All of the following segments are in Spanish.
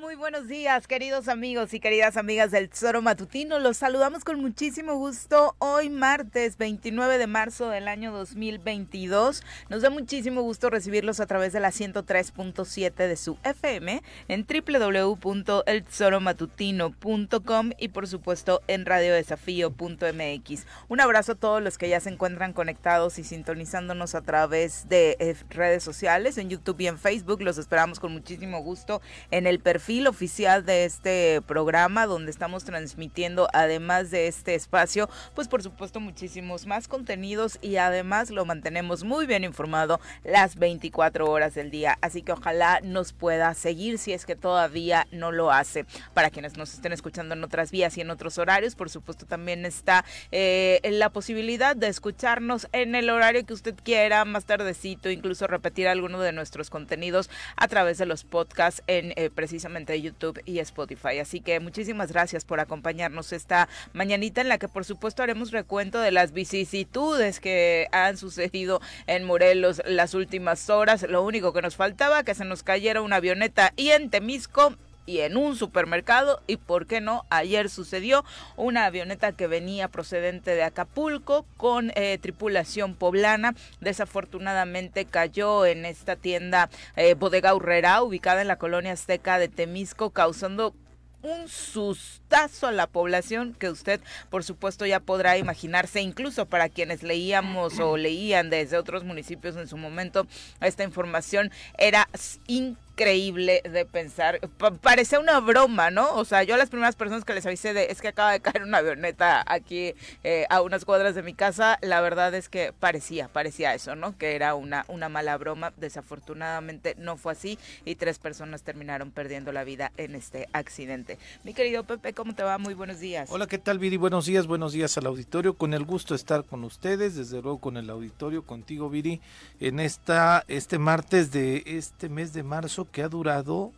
Muy buenos días, queridos amigos y queridas amigas del Tesoro Matutino. Los saludamos con muchísimo gusto hoy martes 29 de marzo del año 2022. Nos da muchísimo gusto recibirlos a través de la 103.7 de su FM en www.eltesoromatutino.com y por supuesto en radiodesafío.mx. Un abrazo a todos los que ya se encuentran conectados y sintonizándonos a través de eh, redes sociales, en YouTube y en Facebook. Los esperamos con muchísimo gusto en el perfil oficial de este programa donde estamos transmitiendo además de este espacio, pues por supuesto muchísimos más contenidos y además lo mantenemos muy bien informado las 24 horas del día. Así que ojalá nos pueda seguir si es que todavía no lo hace. Para quienes nos estén escuchando en otras vías y en otros horarios, por supuesto también está eh, la posibilidad de escucharnos en el horario que usted quiera, más tardecito, incluso repetir alguno de nuestros contenidos a través de los podcasts en eh, precisamente YouTube y Spotify. Así que muchísimas gracias por acompañarnos esta mañanita en la que por supuesto haremos recuento de las vicisitudes que han sucedido en Morelos las últimas horas. Lo único que nos faltaba que se nos cayera una avioneta y en Temisco y en un supermercado y por qué no ayer sucedió una avioneta que venía procedente de Acapulco con eh, tripulación poblana. Desafortunadamente cayó en esta tienda eh, bodega Urrera ubicada en la colonia azteca de Temisco causando un sustazo a la población que usted por supuesto ya podrá imaginarse, incluso para quienes leíamos o leían desde otros municipios en su momento esta información, era increíble de pensar. parece una broma, ¿no? O sea, yo a las primeras personas que les avisé de es que acaba de caer una avioneta aquí eh, a unas cuadras de mi casa, la verdad es que parecía, parecía eso, ¿no? Que era una, una mala broma. Desafortunadamente no fue así y tres personas terminaron perdiendo la vida en este accidente. Mi querido Pepe, ¿cómo te va? Muy buenos días. Hola, ¿qué tal, Viri? Buenos días, buenos días al auditorio. Con el gusto de estar con ustedes, desde luego con el auditorio, contigo, Viri, en esta, este martes de este mes de marzo que ha durado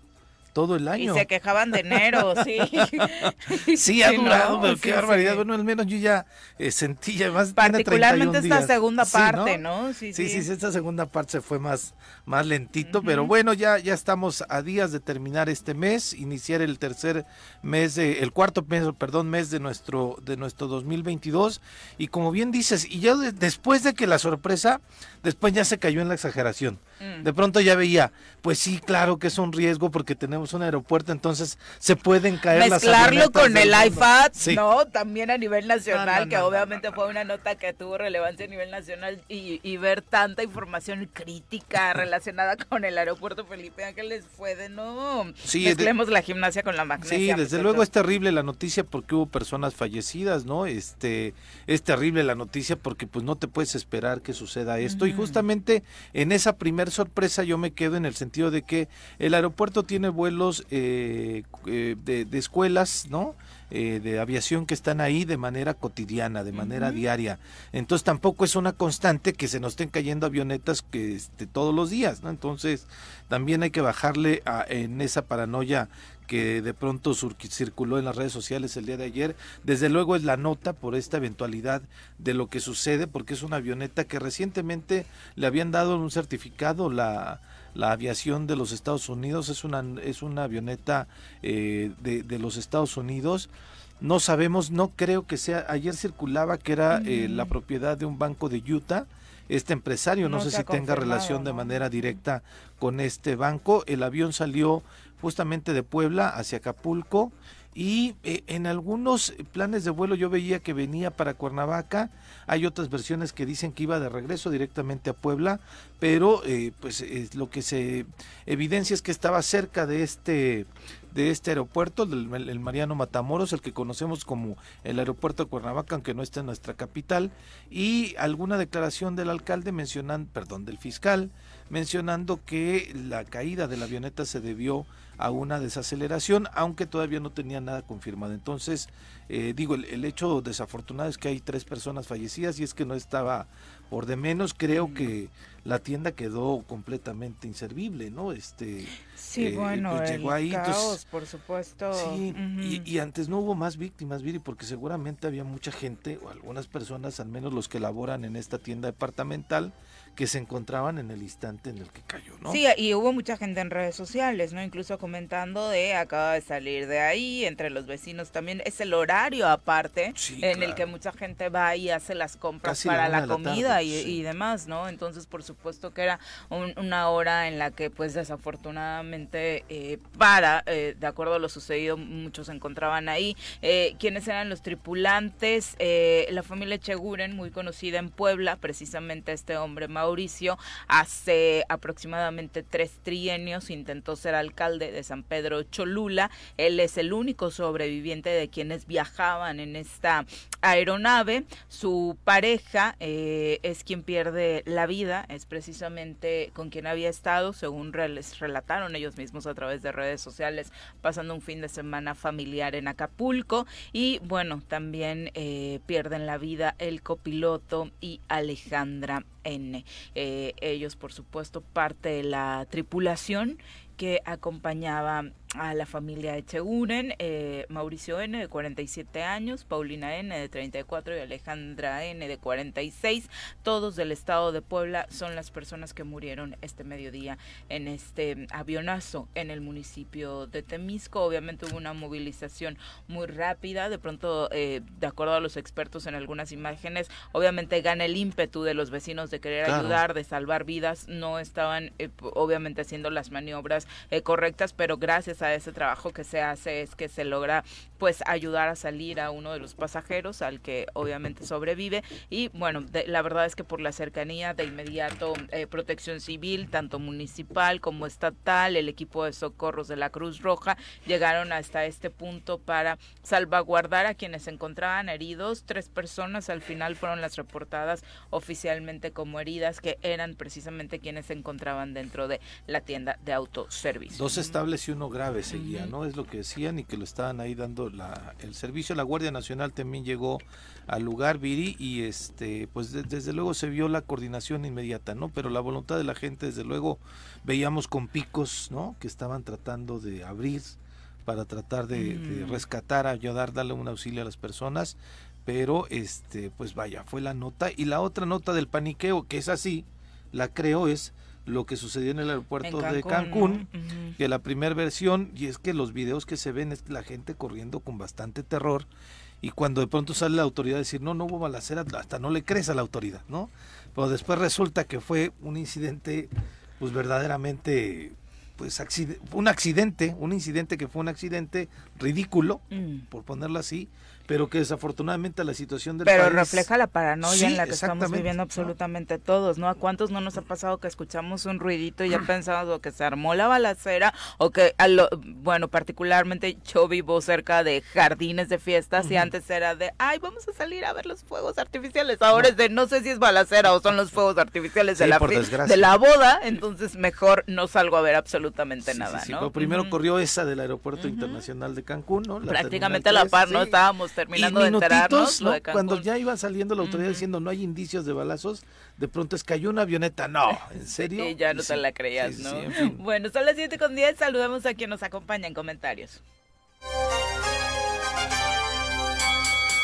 todo el año. Y se quejaban de enero, sí. sí, ha durado, pero qué barbaridad. Bueno, al menos yo ya eh, sentí ya más. Particularmente esta segunda parte, ¿no? Sí sí, sí, esta segunda parte se fue más, más lentito, pero bueno, ya, ya estamos a días de terminar este mes, iniciar el tercer mes, de, el cuarto mes, perdón, mes de nuestro, de nuestro 2022. Y como bien dices, y ya después de que la sorpresa, después ya se cayó en la exageración. Mm. De pronto ya veía, pues sí, claro que es un riesgo porque tenemos un aeropuerto, entonces se pueden caer Mezclarlo con el iPad, ¿no? También a nivel nacional, que obviamente fue una nota que tuvo relevancia a nivel nacional y, ver tanta información crítica relacionada con el aeropuerto Felipe Ángeles fue de no. Sí, mezclemos la gimnasia con la magnesia. Sí, desde luego es terrible la noticia porque hubo personas fallecidas, ¿no? Este, es terrible la noticia porque pues no te puedes esperar que suceda esto y justamente en esa primera sorpresa yo me quedo en el sentido de que el aeropuerto tiene vuelos eh, eh, de, escuelas, ¿no? Eh, de aviación que están ahí de manera cotidiana, de manera diaria. Entonces tampoco es una constante que se nos estén cayendo avionetas que este, todos los días, ¿no? Entonces también hay que bajarle a, en esa paranoia que de pronto circuló en las redes sociales el día de ayer. Desde luego es la nota por esta eventualidad de lo que sucede, porque es una avioneta que recientemente le habían dado un certificado la, la aviación de los Estados Unidos, es una, es una avioneta eh, de, de los Estados Unidos. No sabemos, no creo que sea, ayer circulaba que era eh, la propiedad de un banco de Utah, este empresario, no, sé si tenga relación de manera directa con este banco, el avión salió justamente de Puebla hacia Acapulco y eh, en algunos planes de vuelo yo veía que venía para Cuernavaca, hay otras versiones que dicen que iba de regreso directamente a Puebla, pero eh, pues lo que se evidencia es que estaba cerca de este de este aeropuerto, el, Mariano Matamoros, el que conocemos como el aeropuerto de Cuernavaca, aunque no está en nuestra capital, y alguna declaración del alcalde mencionando, perdón, del fiscal, mencionando que la caída de la avioneta se debió a una desaceleración, aunque todavía no tenía nada confirmado. Entonces, eh, digo, el, hecho desafortunado es que hay tres personas fallecidas y es que no estaba por de menos. Creo que la tienda quedó completamente inservible, ¿no? Este, sí, eh, bueno, pues llegó ahí, caos, por supuesto. Sí, y, y, antes no hubo más víctimas, Viri, porque seguramente había mucha gente o algunas personas, al menos los que laboran en esta tienda departamental, que se encontraban en el instante en el que cayó, ¿no? Sí, y hubo mucha gente en redes sociales, ¿no? Incluso comentando de acaba de salir de ahí, entre los vecinos también. Es el horario aparte en el que mucha gente va y hace las compras para la, comida y, demás, ¿no? Entonces, por supuesto que era una hora en la que, pues, desafortunadamente, eh, para, eh, de acuerdo a lo sucedido, muchos se encontraban ahí. Eh, ¿Quiénes eran los tripulantes? Eh, la familia Cheguren, muy conocida en Puebla, precisamente este hombre, Mauricio, hace aproximadamente tres trienios intentó ser alcalde de San Pedro Cholula. Él es el único sobreviviente de quienes viajaban en esta aeronave. Su pareja eh, es quien pierde la vida, es precisamente con quien había estado, según les relataron ellos mismos a través de redes sociales, pasando un fin de semana familiar en Acapulco. Y bueno, también eh, pierden la vida el copiloto y Alejandra N. Eh, ellos, por supuesto, parte de la tripulación que acompañaba a la familia Echeguren, eh, Mauricio N de 47 años, Paulina N de 34 y Alejandra N de 46, todos del estado de Puebla son las personas que murieron este mediodía en este avionazo en el municipio de Temisco. Obviamente hubo una movilización muy rápida, de pronto, eh, de acuerdo a los expertos en algunas imágenes, obviamente gana el ímpetu de los vecinos de querer ayudar, de salvar vidas, no estaban eh, obviamente haciendo las maniobras correctas, pero gracias a ese trabajo que se hace es que se logra pues ayudar a salir a uno de los pasajeros al que obviamente sobrevive. Y bueno la verdad es que por la cercanía de inmediato eh, protección civil tanto municipal como estatal el equipo de socorros de la Cruz Roja llegaron hasta este punto para salvaguardar a quienes se encontraban heridos. Tres personas al final fueron las reportadas oficialmente como heridas que eran precisamente quienes se encontraban dentro de la tienda de autoservicio. Dos estables y uno grave seguía, ¿no? Es lo que decían y que lo estaban ahí dando la, el servicio. La Guardia Nacional también llegó al lugar, Viri, y este, pues desde luego se vio la coordinación inmediata, ¿no? Pero la voluntad de la gente, desde luego, veíamos con picos, ¿no? Que estaban tratando de abrir para tratar de, de mm. rescatar, ayudar, darle un auxilio a las personas, pero este, pues vaya, fue la nota. Y la otra nota del paniqueo, que es así, la creo, es lo que sucedió en el aeropuerto de Cancún, que la primera versión, y es que los videos que se ven es la gente corriendo con bastante terror, y cuando de pronto sale la autoridad a decir, no, no hubo balacera, hasta no le crees a la autoridad, ¿no? Pero después resulta que fue un incidente, pues verdaderamente, pues un accidente, un incidente que fue un accidente ridículo, mm. por ponerlo así, pero que desafortunadamente la situación del pero refleja la paranoia en la que estamos viviendo absolutamente todos, ¿no? ¿A cuántos no nos ha pasado que escuchamos un ruidito y ya pensamos que se armó la balacera o que, a lo, bueno, particularmente yo vivo cerca de jardines de fiestas y antes era de, ay, vamos a salir a ver los fuegos artificiales, ahora es de, no sé si es balacera o son los fuegos artificiales de, la, de la boda, entonces mejor no salgo a ver absolutamente nada, ¿no? primero corrió esa del aeropuerto internacional de Cancún, ¿no? Prácticamente a la par, ¿no? Estábamos terminando de enterarnos. Cuando ya iba saliendo la autoridad diciendo no hay indicios de balazos, de pronto es que cayó una avioneta. No, ¿en serio? Y ya no te la creías, ¿no? Bueno, son las 7 con 10. Saludamos a quien nos acompaña en comentarios.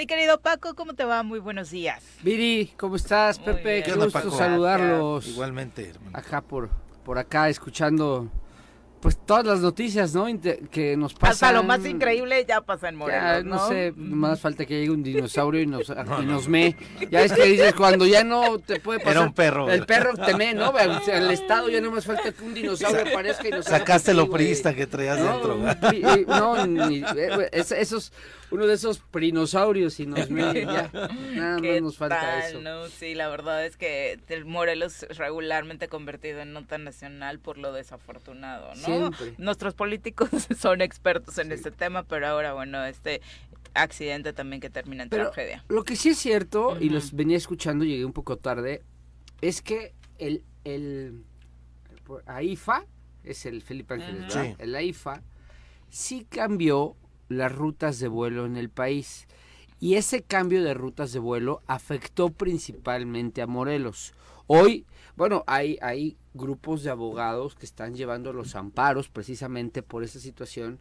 Mi querido Paco, ¿cómo te va? Muy buenos días. Viri, ¿cómo estás, Pepe? Qué gusto saludarlos. Igualmente, hermano. Acá por, por acá, escuchando pues todas las noticias, ¿no? que nos pasan. Hasta lo más increíble ya pasa en Morelos, ¿no? sé, más falta que llegue un dinosaurio y nos, y nos me. Ya es que dices, cuando ya no te puede pasar. Era un perro. El perro te me, ¿no? el estado ya no más falta que un dinosaurio aparezca y nos Sacaste lo priista que traías dentro. no, ni, eh, esos uno de esos prinosaurios y nos mide ya. Nada más nos falta eso. No, sí, la verdad es que el Morelos es regularmente convertido en nota nacional por lo desafortunado, ¿no? Siempre. Nuestros políticos son expertos en este tema, pero ahora, bueno, este accidente también que termina en tragedia. Lo que sí es cierto, y los venía escuchando, llegué un poco tarde, es que el, el AIFA es el Felipe Ángeles, ¿verdad? El AIFA, sí cambió las rutas de vuelo en el país. Y ese cambio de rutas de vuelo afectó principalmente a Morelos. Hoy, bueno, hay, hay grupos de abogados que están llevando los amparos precisamente por esa situación,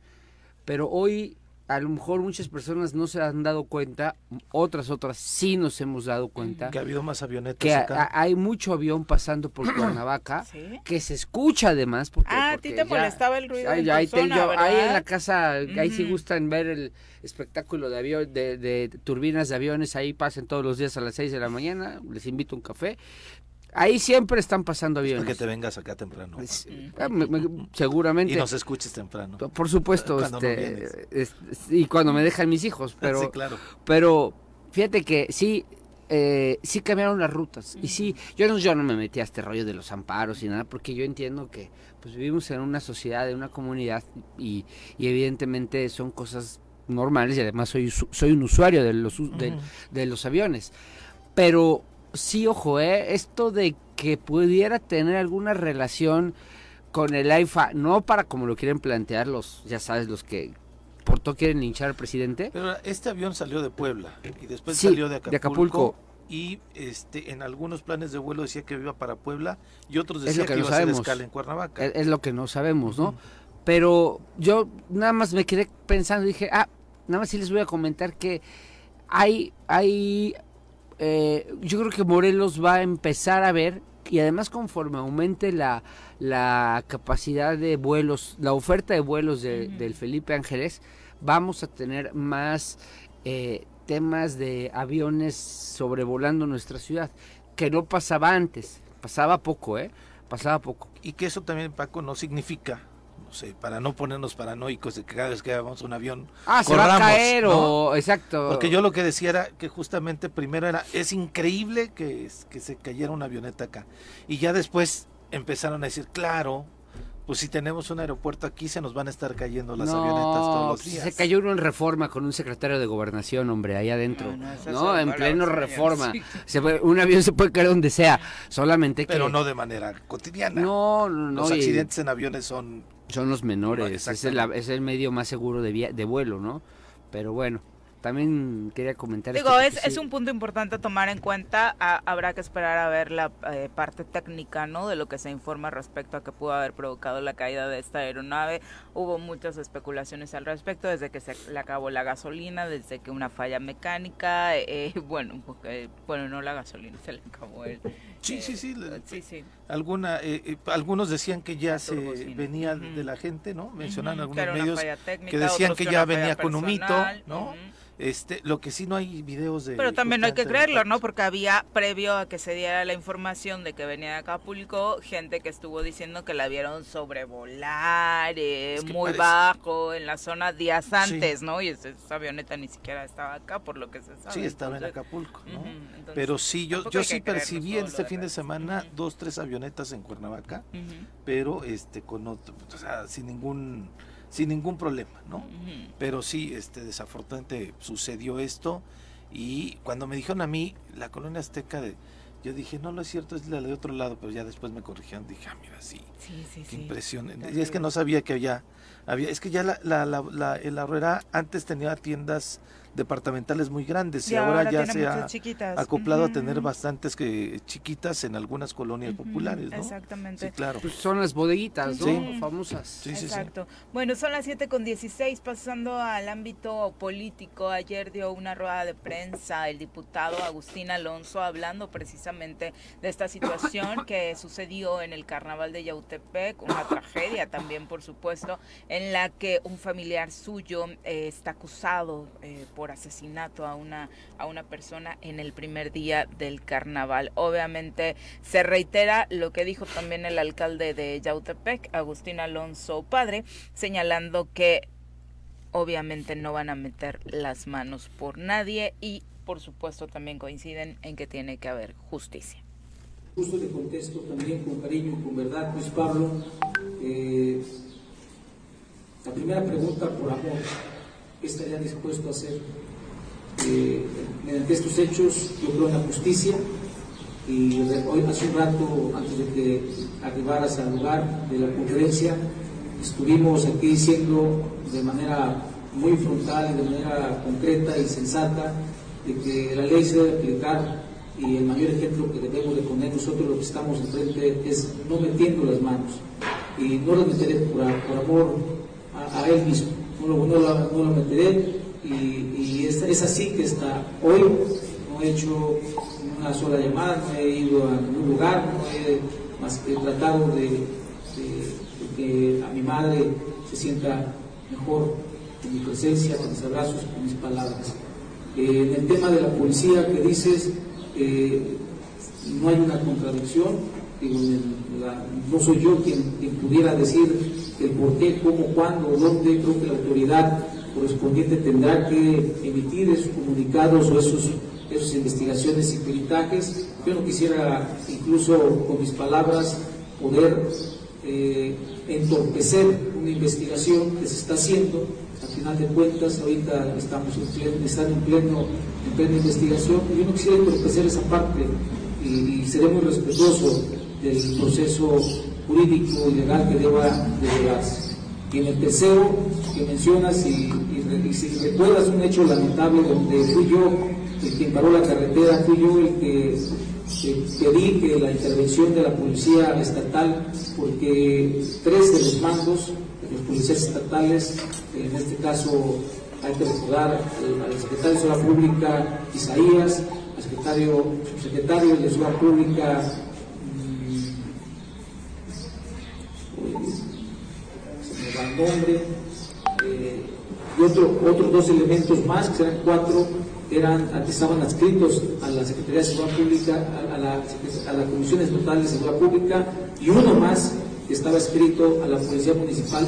pero hoy a lo mejor muchas personas no se han dado cuenta, otras otras sí nos hemos dado cuenta. Que ha habido más avionetas que hay mucho avión pasando por Cuernavaca, que se escucha además. Porque, ah, a ti te molestaba el ruido ahí, ahí, ahí en la casa, ahí sí gustan ver el espectáculo de, avión, de, de, turbinas de aviones, ahí pasen todos los días a las 6 de la mañana, les invito a un café, Ahí siempre están pasando aviones. que te vengas acá temprano. Ah, seguramente. Y nos escuches temprano. Por supuesto. este, y cuando me dejan mis hijos. Pero, sí, claro. Pero fíjate que sí, eh, sí cambiaron las rutas. Y sí, yo no, yo no me metí a este rollo de los amparos y nada, porque yo entiendo que pues vivimos en una sociedad, en una comunidad, y, evidentemente son cosas normales, y además soy, soy un usuario de los, de los aviones. Pero sí, ojo, ¿eh? esto de que pudiera tener alguna relación con el AIFA, no para como lo quieren plantear los, ya sabes, los que por todo quieren linchar al presidente. Pero este avión salió de Puebla y después salió de Acapulco, Y este, en algunos planes de vuelo decía que iba para Puebla y otros decían que, iba a hacer escala en Cuernavaca. Es, lo que no sabemos, ¿no? Pero yo nada más me quedé pensando, dije, ah, nada más sí les voy a comentar que hay, hay eh, yo creo que Morelos va a empezar a ver y además conforme aumente la, la capacidad de vuelos, la oferta de vuelos del Felipe Ángeles, vamos a tener más eh, temas de aviones sobrevolando nuestra ciudad, que no pasaba antes, pasaba poco, ¿eh? Pasaba poco. Y que eso también, Paco, no significa no sé, para no ponernos paranoicos de que cada vez que vamos a un avión ah, se va a caer o exacto. Porque yo lo que decía era que justamente primero era es increíble que, que se cayera una avioneta acá y ya después empezaron a decir, claro, pues si tenemos un aeropuerto aquí se nos van a estar cayendo las avionetas todos los días. Se cayó uno en reforma con un secretario de gobernación, hombre, ahí adentro. No, en pleno reforma. un avión se puede caer donde sea, solamente que... Pero no de manera cotidiana. No, no, no. Los accidentes en aviones son son los menores, es el, es el medio más seguro de, de vuelo, ¿no? Pero bueno, también quería comentar. Digo, es, es un punto importante a tomar en cuenta. habrá que esperar a ver la eh, parte técnica, ¿no? De lo que se informa respecto a que pudo haber provocado la caída de esta aeronave. Hubo muchas especulaciones al respecto, desde que se le acabó la gasolina, desde que una falla mecánica, eh, bueno, bueno, no la gasolina, se le acabó el. Sí, sí, sí, sí, sí. Alguna, eh, algunos decían que ya se venía de la gente, ¿no? Mencionan algunos medios que decían que ya venía con un mito, ¿no? Este, lo que sí no hay videos de. Pero también no hay que creerlo, ¿no? Porque había, previo a que se diera la información de que venía de Acapulco, gente que estuvo diciendo que la vieron sobrevolar eh, muy bajo en la zona días antes, ¿no? Y esa, avioneta ni siquiera estaba acá, por lo que se sabe. Sí, estaba en Acapulco, ¿no? Pero sí, yo, yo sí percibí este fin de semana dos, tres avionetas en Cuernavaca, pero este con otro, o sea, sin ningún sin ningún problema, ¿no? Pero sí, este, desafortunadamente sucedió esto y cuando me dijeron a mí la colonia azteca de, yo dije, no, no es cierto, es la de otro lado, pero ya después me corrigieron, dije, ah, mira, sí, sí, sí qué impresión. Y es que no sabía que había, había es que ya la, la, la, la, la antes tenía tiendas departamentales muy grandes y, ahora, ya se ha acoplado a tener bastantes que chiquitas en algunas colonias populares, ¿no? Exactamente. claro. Pues son las bodeguitas, ¿no? Famosas. Sí, Exacto. Bueno, son las 7 con 16, pasando al ámbito político. Ayer dio una rueda de prensa el diputado Agustín Alonso hablando precisamente de esta situación que sucedió en el carnaval de Yautepec, una tragedia también, por supuesto, en la que un familiar suyo eh, está acusado eh, por asesinato a una, a una persona en el primer día del carnaval. Obviamente se reitera lo que dijo también el alcalde de Yautepec, Agustín Alonso Padre, señalando que obviamente no van a meter las manos por nadie y por supuesto también coinciden en que tiene que haber justicia. Justo te contesto también con cariño con verdad, Luis Pablo. Eh, la primera pregunta por amor ¿qué estaría dispuesto a hacer? Eh, mediante estos hechos, yo creo en la justicia, y hoy hace un rato, antes de que arribaras al lugar de la conferencia, estuvimos aquí diciendo de manera muy frontal y de manera concreta y sensata de que la ley se debe aplicar y el mayor ejemplo que debemos de poner nosotros los que estamos enfrente es no metiendo las manos y no lo meteré por, amor a, él mismo, no lo, no lo, meteré. Y, es, así que está hoy. No he hecho una sola llamada, no he ido a ningún lugar, no he más que tratado de, que a mi madre se sienta mejor con mi presencia, con mis abrazos, con mis palabras. Eh, en el tema de la policía que dices, eh, no hay una contradicción, no soy yo quien, pudiera decir el por qué, cómo, cuándo, dónde, creo que la autoridad correspondiente tendrá que emitir esos comunicados o esos, esas investigaciones y peritajes. Yo no quisiera incluso con mis palabras poder eh, entorpecer una investigación que se está haciendo. Al final de cuentas, ahorita estamos en pleno, están en, pleno, en plena investigación. Yo no quisiera entorpecer esa parte y, y seré respetuoso del proceso jurídico y legal que deba de llevarse. Y en el tercero que mencionas, y, y, si recuerdas un hecho lamentable donde fui yo el que paró la carretera, fui yo el que, pedí que la intervención de la policía estatal, porque tres de los mandos de los policías estatales, en este caso hay que recordar al secretario de Seguridad Pública Isaías, al secretario, subsecretario de Seguridad Pública nombre, eh, y otro, otros dos elementos más, que eran cuatro, eran, estaban adscritos a la Secretaría de Seguridad Pública, a, la, a la Comisión Estatal de Seguridad Pública, y uno más estaba escrito a la Policía Municipal.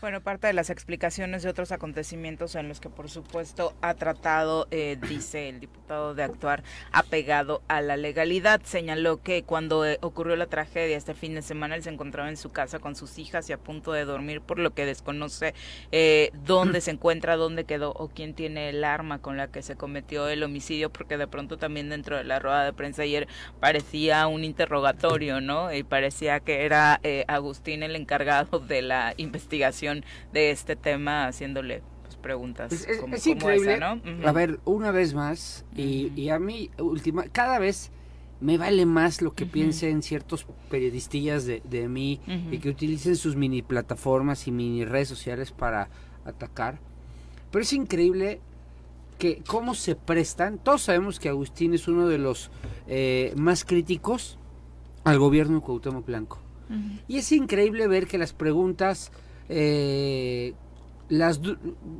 Bueno, parte de las explicaciones de otros acontecimientos en los que, por supuesto, ha tratado, eh, dice el diputado, de actuar apegado a la legalidad. Señaló que cuando eh, ocurrió la tragedia este fin de semana, él se encontraba en su casa con sus hijas y a punto de dormir, por lo que desconoce eh, dónde se encuentra, dónde quedó o quién tiene el arma con la que se cometió el homicidio, porque de pronto también dentro de la rueda de prensa ayer parecía un interrogatorio, ¿no? Y parecía que era Agustín el encargado de la investigación de este tema haciéndole pues, preguntas es, como, increíble. A ver, una vez más, y, a mí, última, cada vez me vale más lo que piensen ciertos periodistillas de, de mí y que utilicen sus mini plataformas y mini redes sociales para atacar. Pero es increíble que cómo se prestan. Todos sabemos que Agustín es uno de los eh, más críticos al gobierno de Cuauhtémoc Blanco. Y es increíble ver que las preguntas eh, las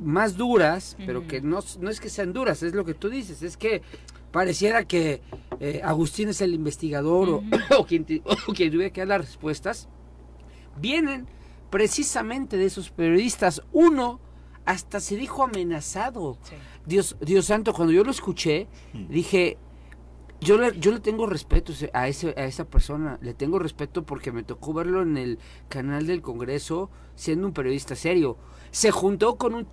más duras, pero que no, no es que sean duras, es lo que tú dices, es que pareciera que eh, Agustín es el investigador o, quien, quien tuviera que dar las respuestas, vienen precisamente de esos periodistas. Uno hasta se dijo amenazado. Dios, Dios santo, cuando yo lo escuché, dije, yo le, yo le tengo respeto a, ese, a esa persona, le tengo respeto porque me tocó verlo en el canal del Congreso siendo un periodista serio. Se juntó con un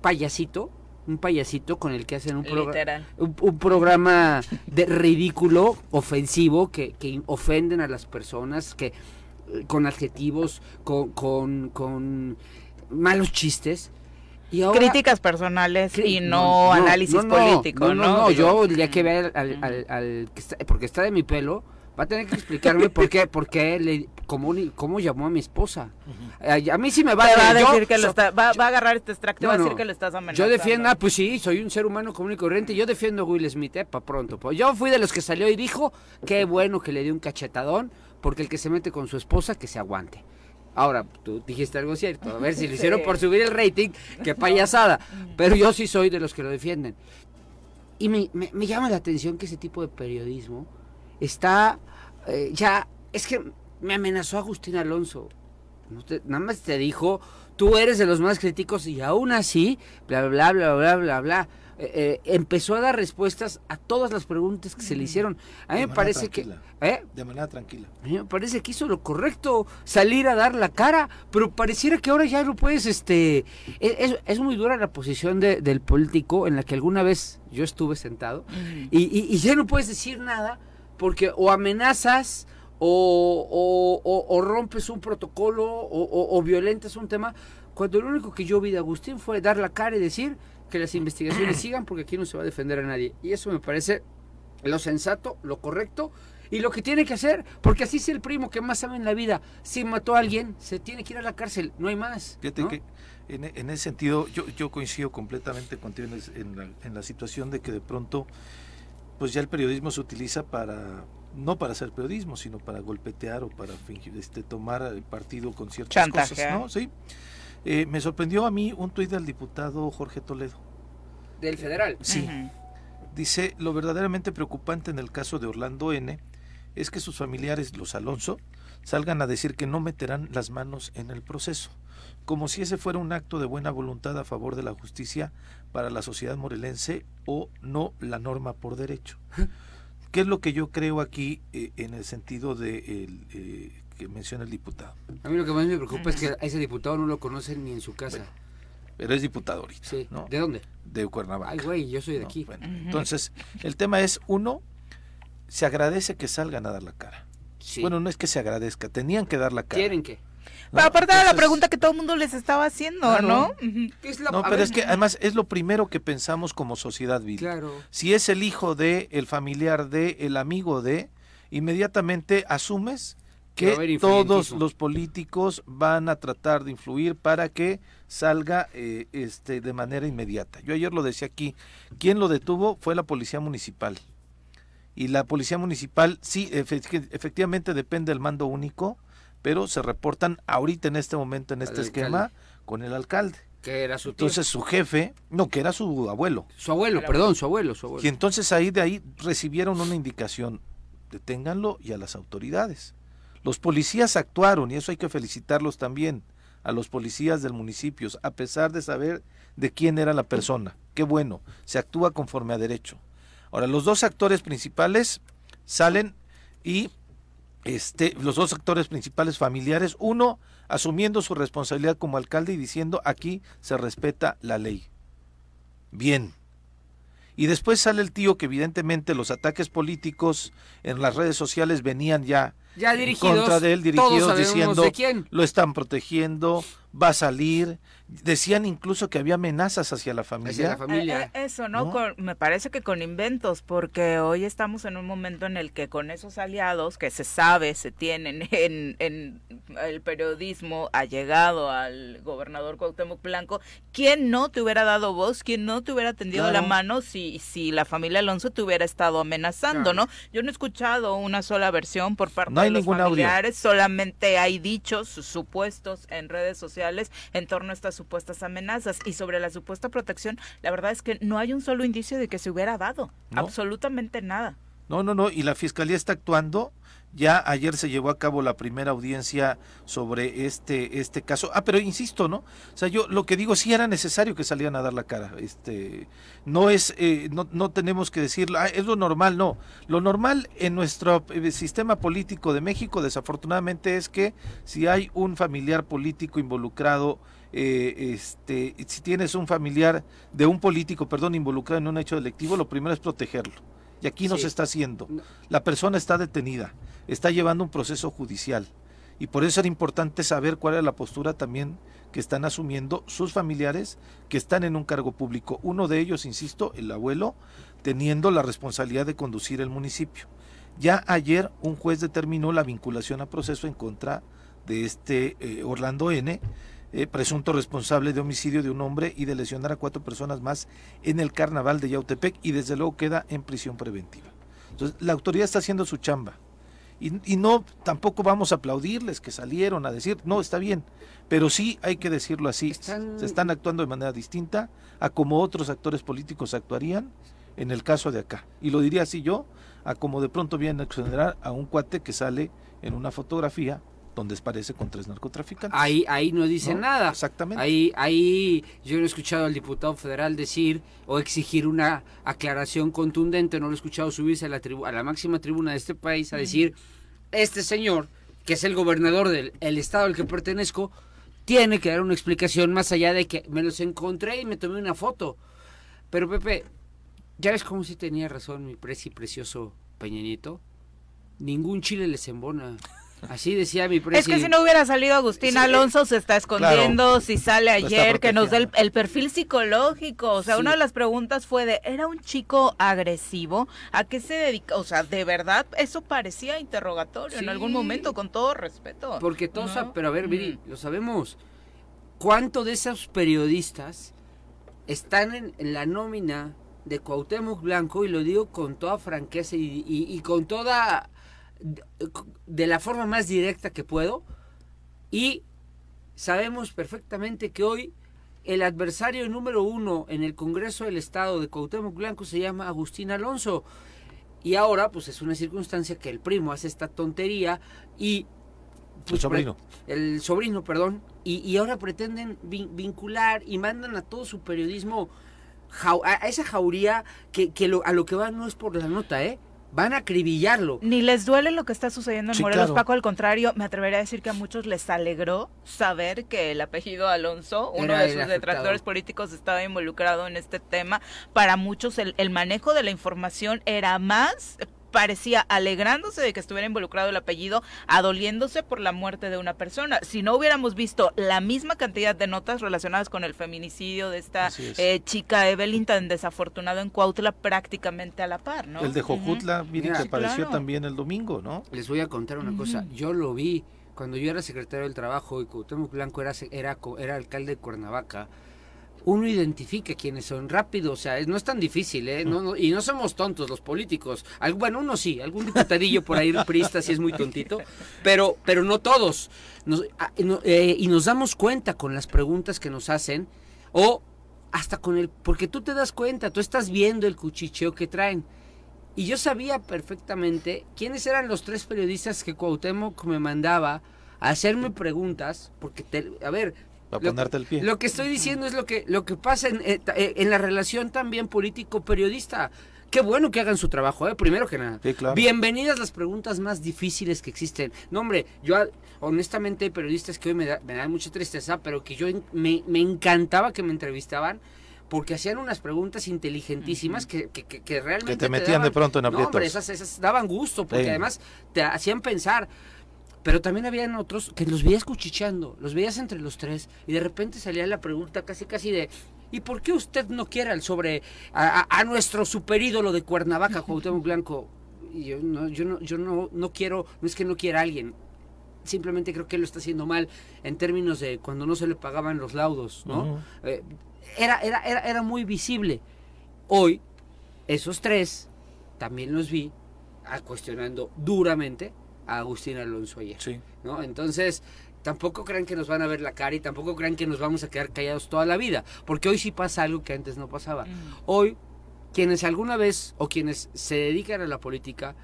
payasito, un payasito con el que hacen un, programa un, programa de ridículo, ofensivo, que, que ofenden a las personas, que eh, con adjetivos, con, con, con malos chistes Críticas personales y no, análisis político, ¿no? No, yo ya que ver al, porque está de mi pelo, va a tener que explicarme por qué, por qué le, cómo, cómo llamó a mi esposa. a, mí sí me va, a decir que lo está, va, a agarrar este extracto y va a decir que lo estás amenazando. Yo defiendo, ah, pues sí, soy un ser humano común y corriente, yo defiendo a Will Smith, eh, para pronto. Pues yo fui de los que salió y dijo, qué bueno que le dio un cachetadón, porque el que se mete con su esposa, que se aguante. Ahora, tú dijiste algo cierto. A ver si lo hicieron por subir el rating, qué payasada. Pero yo sí soy de los que lo defienden. Y me, llama la atención que ese tipo de periodismo está eh, ya. Es que me amenazó Agustín Alonso. nada más te dijo, tú eres de los más críticos y aún así, bla, bla, bla, bla, bla, bla. eh, eh, empezó a dar respuestas a todas las preguntas que se le hicieron. A mí De me parece que... ¿eh? De manera tranquila. A mí me parece que hizo lo correcto, salir a dar la cara, pero pareciera que ahora ya no puedes, este, es, es- muy dura la posición de- del político en la que alguna vez yo estuve sentado y, y- y ya no puedes decir nada porque o amenazas o, o- o- o rompes un protocolo o violentas un tema, cuando lo único que yo vi de Agustín fue dar la cara y decir que las investigaciones sigan porque aquí no se va a defender a nadie. Y eso me parece lo sensato, lo correcto y lo que tiene que hacer, porque así es el primo que más sabe en la vida. Si mató a alguien, se tiene que ir a la cárcel, no hay más. Fíjate ¿no? que en, en ese sentido yo, yo coincido completamente contigo en, la, en la situación de que de pronto pues ya el periodismo se utiliza para no para hacer periodismo sino para golpetear o para fingir, este tomar el partido con ciertas cosas, ¿no? Sí. Eh, me sorprendió a mí un tuit del diputado Jorge Toledo. Del federal. Sí. Dice, lo verdaderamente preocupante en el caso de Orlando N es que sus familiares, los Alonso, salgan a decir que no meterán las manos en el proceso, como si ese fuera un acto de buena voluntad a favor de la justicia para la sociedad morelense o no la norma por derecho. ¿Qué es lo que yo creo aquí eh, en el sentido de el, eh, que menciona el diputado? A mí lo que más me preocupa es que a ese diputado no lo conocen ni en su casa. Pero es diputado ahorita, Sí. ¿no? ¿De dónde? De Cuernavaca. Ay, güey, yo soy de ¿no? aquí. Bueno, Entonces, el tema es, uno, se agradece que salgan a dar la cara. Sí. Bueno, no es que se agradezca, tenían que dar la cara. ¿Quieren qué? ¿no? Pero aparte era la pregunta que todo el mundo les estaba haciendo, Claro. ¿no? Ujú. ¿Qué es la- No, pero ver, es que además es lo primero que pensamos como sociedad, Viri. Claro. Si es el hijo de, el familiar de, el amigo de, inmediatamente asumes Que todos los políticos van a tratar de influir para que salga eh, este de manera inmediata. Yo ayer lo decía aquí, quien lo detuvo fue la policía municipal. Y la policía municipal sí efe- efectivamente depende del mando único, pero se reportan ahorita en este momento en Al este esquema alcalde. con el alcalde. Que era su tío. Entonces su jefe, no, que era su abuelo. su abuelo, perdón, su abuelo, su abuelo. Y entonces ahí de ahí recibieron una indicación, deténganlo y a las autoridades. Los policías actuaron y eso hay que felicitarlos también a los policías del municipio, a pesar de saber de quién era la persona. Qué bueno, se actúa conforme a derecho. Ahora, los dos actores principales salen y este, los dos actores principales familiares, uno asumiendo su responsabilidad como alcalde y diciendo aquí se respeta la ley. Bien. Y después sale el tío que evidentemente los ataques políticos en las redes sociales venían ya Ya en dirigidos. contra de él, dirigidos diciendo de quién. lo están protegiendo, va a salir. Decían incluso que había amenazas hacia la Hacia familia. la familia. Eh, eh, Eso, ¿no? ¿No? Con- me parece que con inventos, porque hoy estamos en un momento en el que con esos aliados que se sabe, se tienen en, en el periodismo allegado al gobernador Cuauhtémoc Blanco, ¿quién no te hubiera dado voz? ¿Quién no te hubiera tendido Claro. la mano si, si la familia Alonso te hubiera estado amenazando, Claro. ¿no? Yo no he escuchado una sola versión por parte No hay ningún audio. solamente hay dichos supuestos en redes sociales en torno a estas supuestas amenazas y sobre la supuesta protección, la verdad es que no hay un solo indicio de que se hubiera dado, ¿No? absolutamente nada. No, no, no, y la fiscalía está actuando. Ya ayer se llevó a cabo la primera audiencia sobre este este caso. Ah, pero insisto, ¿no? O sea, yo lo que digo sí era necesario que salieran a dar la cara. Este, no es, eh, no, no tenemos que decirlo. "Ah, es lo normal, no. Lo normal en nuestro eh, sistema político de México, desafortunadamente, es que si hay un familiar político involucrado eh, este, si tienes un familiar de un político, perdón, involucrado en un hecho delictivo, lo primero es protegerlo. Y aquí no Sí. se está haciendo. La persona está detenida, está llevando un proceso judicial. Y por eso era importante saber cuál era la postura también que están asumiendo sus familiares que están en un cargo público. Uno de ellos, insisto, el abuelo, teniendo la responsabilidad de conducir el municipio. Ya ayer un juez determinó la vinculación a proceso en contra de este eh, Orlando N., eh, presunto responsable de homicidio de un hombre y de lesionar a cuatro personas más en el carnaval de Yautepec y desde luego queda en prisión preventiva. Entonces, la autoridad está haciendo su chamba. Y, y no, tampoco vamos a aplaudirles que salieron a decir, no, está bien, pero sí hay que decirlo así, Están- se están actuando de manera distinta a como otros actores políticos actuarían en el caso de acá. Y lo diría así yo, a como de pronto vienen a exonerar a un cuate que sale en una fotografía donde parece con tres narcotraficantes. Ahí, ahí no dice ¿No? nada. Exactamente. Ahí, ahí yo no he escuchado al diputado federal decir o exigir una aclaración contundente, no lo he escuchado subirse a la, tribu- a la máxima tribuna de este país a decir, este señor, que es el gobernador del el estado al que pertenezco, tiene que dar una explicación más allá de que me los encontré y me tomé una foto. Pero Pepe, ya ves cómo sí tenía razón mi preci precioso Peñanito. Ningún chile les embona. Así decía mi preci. Es que si no hubiera salido Agustín Sí, Alonso, se está escondiendo, si sale ayer, que nos dé el, perfil psicológico. O sea, Sí. una de las preguntas fue de, ¿era un chico agresivo? ¿A qué se dedica? O sea, de verdad, eso parecía interrogatorio en algún momento, con todo respeto. Porque todos, pero a ver, Viri, Mm. lo sabemos. ¿Cuánto de esos periodistas están en, en la nómina de Cuauhtémoc Blanco? Y lo digo con toda franqueza y, y- y con toda... De, la forma más directa que puedo. Y sabemos perfectamente que hoy el adversario número uno en el Congreso del Estado de Cuauhtémoc Blanco se llama Agustín Alonso. Y ahora, pues es una circunstancia que el primo hace esta tontería y... El pues, sobrino. el sobrino, perdón, y, y ahora pretenden vin- vincular y mandan a todo su periodismo a, esa jauría que, que lo- a lo que van no es por la nota, ¿eh? Van a acribillarlo. Ni les duele lo que está sucediendo en Sí, Morelos, claro. Paco, al contrario, me atrevería a decir que a muchos les alegró saber que el apellido Alonso, uno Era de sus detractores políticos, estaba involucrado en este tema. Para muchos el, el manejo de la información era más parecía alegrándose de que estuviera involucrado el apellido, adoliéndose por la muerte de una persona. Si no hubiéramos visto la misma cantidad de notas relacionadas con el feminicidio de esta es. eh, chica Evelyn tan desafortunado en Cuautla prácticamente a la par, ¿no? El de. Jojutla, Mira, que sí, apareció claro. también el domingo, ¿no? Les voy a contar una cosa. Yo lo vi cuando yo era secretario del Trabajo y Cuauhtémoc Blanco era, se- era, co- era alcalde de Cuernavaca. Uno identifica quiénes son rápido, o sea, no es tan difícil, ¿eh? No, no- y no somos tontos los políticos. Bueno, uno sí, algún diputadillo por ahí prista sí es muy tontito, pero, pero no todos. Nos- ah, eh, y nos damos cuenta con las preguntas que nos hacen o hasta con el... Porque tú te das cuenta, tú estás viendo el cuchicheo que traen. Y yo sabía perfectamente quiénes eran los tres periodistas que Cuauhtémoc me mandaba a hacerme preguntas, porque, te- a ver... Para lo- ponerte el pie. Lo que estoy diciendo es lo que, lo que pasa en, eh, eh, en la relación también político-periodista. Qué bueno que hagan su trabajo, ¿eh? primero que nada. Sí, claro. Bienvenidas las preguntas más difíciles que existen. No, hombre, yo honestamente hay periodistas que hoy me, da- me dan mucha tristeza, pero que yo me, me encantaba que me entrevistaban porque hacían unas preguntas inteligentísimas que, que, que- que realmente Que te metían de daban- pronto en No, aprietos. hombre, esas, esas daban gusto, porque Sí. además te hacían pensar. Pero también habían otros que los veías cuchicheando, los veías entre los tres, y de repente salía la pregunta casi casi de ¿y por qué usted no quiere al sobre a, a- a nuestro superídolo de Cuernavaca, Cuauhtémoc Blanco? Y yo no, yo no, yo no, no quiero, no es que no quiera a alguien, simplemente creo que él lo está haciendo mal en términos de cuando no se le pagaban los laudos, ¿no? Eh, era, era, era, era muy visible. Hoy, esos tres, también los vi ah, cuestionando duramente a Agustín Alonso ayer. Sí. ¿no? Entonces, tampoco crean que nos van a ver la cara y tampoco crean que nos vamos a quedar callados toda la vida, porque hoy sí pasa algo que antes no pasaba. Hoy, quienes alguna vez o quienes se dedican a la política,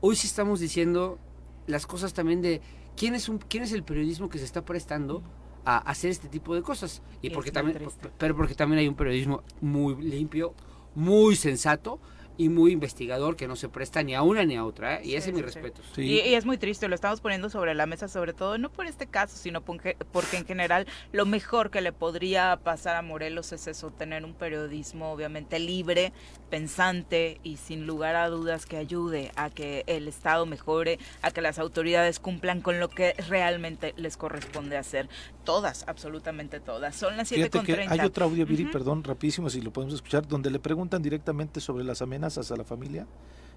hoy sí estamos diciendo las cosas también de quién es un quién es el periodismo que se está prestando a hacer este tipo de cosas y porque también triste. pero porque también hay un periodismo muy limpio, muy sensato y muy investigador que no se presta ni a una ni a otra, ¿eh? y Sí, ese es mi sí, respeto. Sí. Y, y es muy triste, lo estamos poniendo sobre la mesa, sobre todo, no por este caso, sino porque, porque en general lo mejor que le podría pasar a Morelos es eso, tener un periodismo obviamente libre, pensante y sin lugar a dudas que ayude a que el Estado mejore, a que las autoridades cumplan con lo que realmente les corresponde hacer. Todas, absolutamente todas. Son las Fíjate que 7.30. hay otro audio, Viri, perdón, rapidísimo, si lo podemos escuchar, donde le preguntan directamente sobre las amenazas a la familia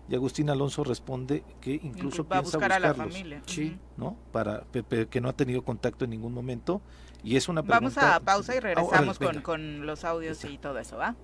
y Agustín Alonso responde que incluso va a piensa buscar a la familia. Sí. ¿no? Para que no ha tenido contacto en ningún momento y es una Vamos pregunta a pausa y Ah, regresamos con, venga. con los audios y todo eso, ¿va?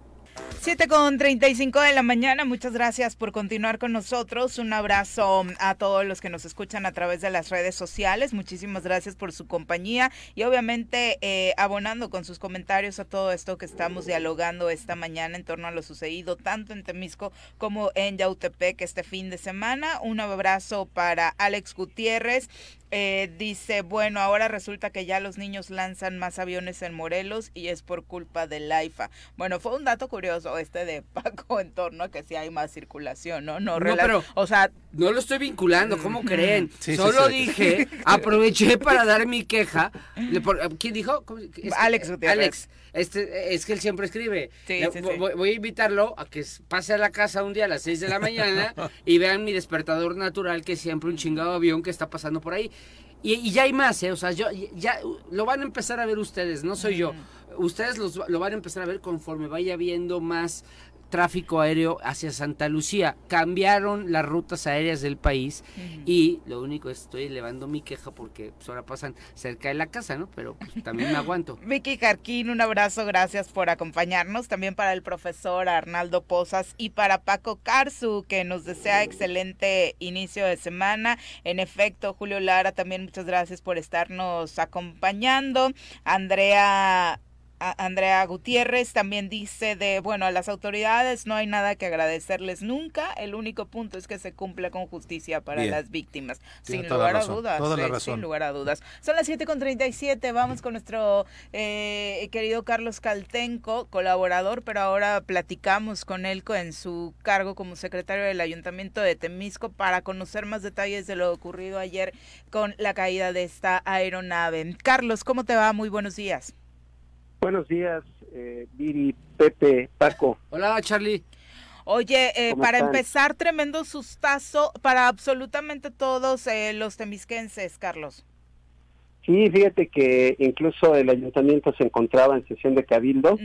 7 con 35 de la mañana, muchas gracias por continuar con nosotros. Un abrazo a todos los que nos escuchan a través de las redes sociales. Muchísimas gracias por su compañía y obviamente eh, abonando con sus comentarios a todo esto que estamos dialogando esta mañana en torno a lo sucedido tanto en Temisco como en Yautepec este fin de semana. Un abrazo para Alex Gutiérrez Eh, dice, bueno, ahora resulta que ya los niños lanzan más aviones en Morelos y es por culpa del AIFA. Bueno, fue un dato curioso este de Paco en torno a que sí hay más circulación, ¿no? No, No, pero- o sea, No lo estoy vinculando, ¿cómo creen? Sí, Solo sí. dije, aproveché para dar mi queja. ¿Quién dijo? ¿Cómo- es que- Alex Gutiérrez. Alex, este, es que él siempre escribe. Sí, Le-. Voy, voy a invitarlo a que pase a la casa un día a las 6 de la mañana y vean mi despertador natural, que es siempre un chingado avión que está pasando por ahí. Y, y ya hay más, ¿eh? O sea, yo, ya lo van a empezar a ver ustedes, no soy yo. Ustedes los- lo van a empezar a ver conforme vaya viendo más tráfico aéreo hacia Santa Lucía. Cambiaron las rutas aéreas del país y lo único es estoy elevando mi queja porque pues, ahora pasan cerca de la casa, ¿no? Pero pues, también me aguanto. Vicky Jarquín, un abrazo, gracias por acompañarnos. También para el profesor Arnaldo Pozas y para Paco Carzu, que nos desea excelente inicio de semana. En efecto, Julio Lara, también muchas gracias por estarnos acompañando. Andrea. Andrea Gutiérrez también dice de, bueno, a las autoridades no hay nada que agradecerles nunca, el único punto es que se cumpla con justicia para Bien. las víctimas, Tiene sin lugar a dudas, toda la eh, razón. sin lugar a dudas. Son las 7 con 37, vamos con nuestro eh, querido Carlos Caltenco, colaborador, pero ahora platicamos con él en su cargo como secretario del Ayuntamiento de Temisco para conocer más detalles de lo ocurrido ayer con la caída de esta aeronave. Carlos, ¿cómo te va? Muy buenos días. Buenos días, eh, Viri, Pepe, Paco. Hola, Charlie. Oye, eh, ¿Cómo para están? empezar, tremendo sustazo para absolutamente todos eh, los temisquenses, Carlos. Sí, fíjate que incluso el ayuntamiento se encontraba en sesión de cabildo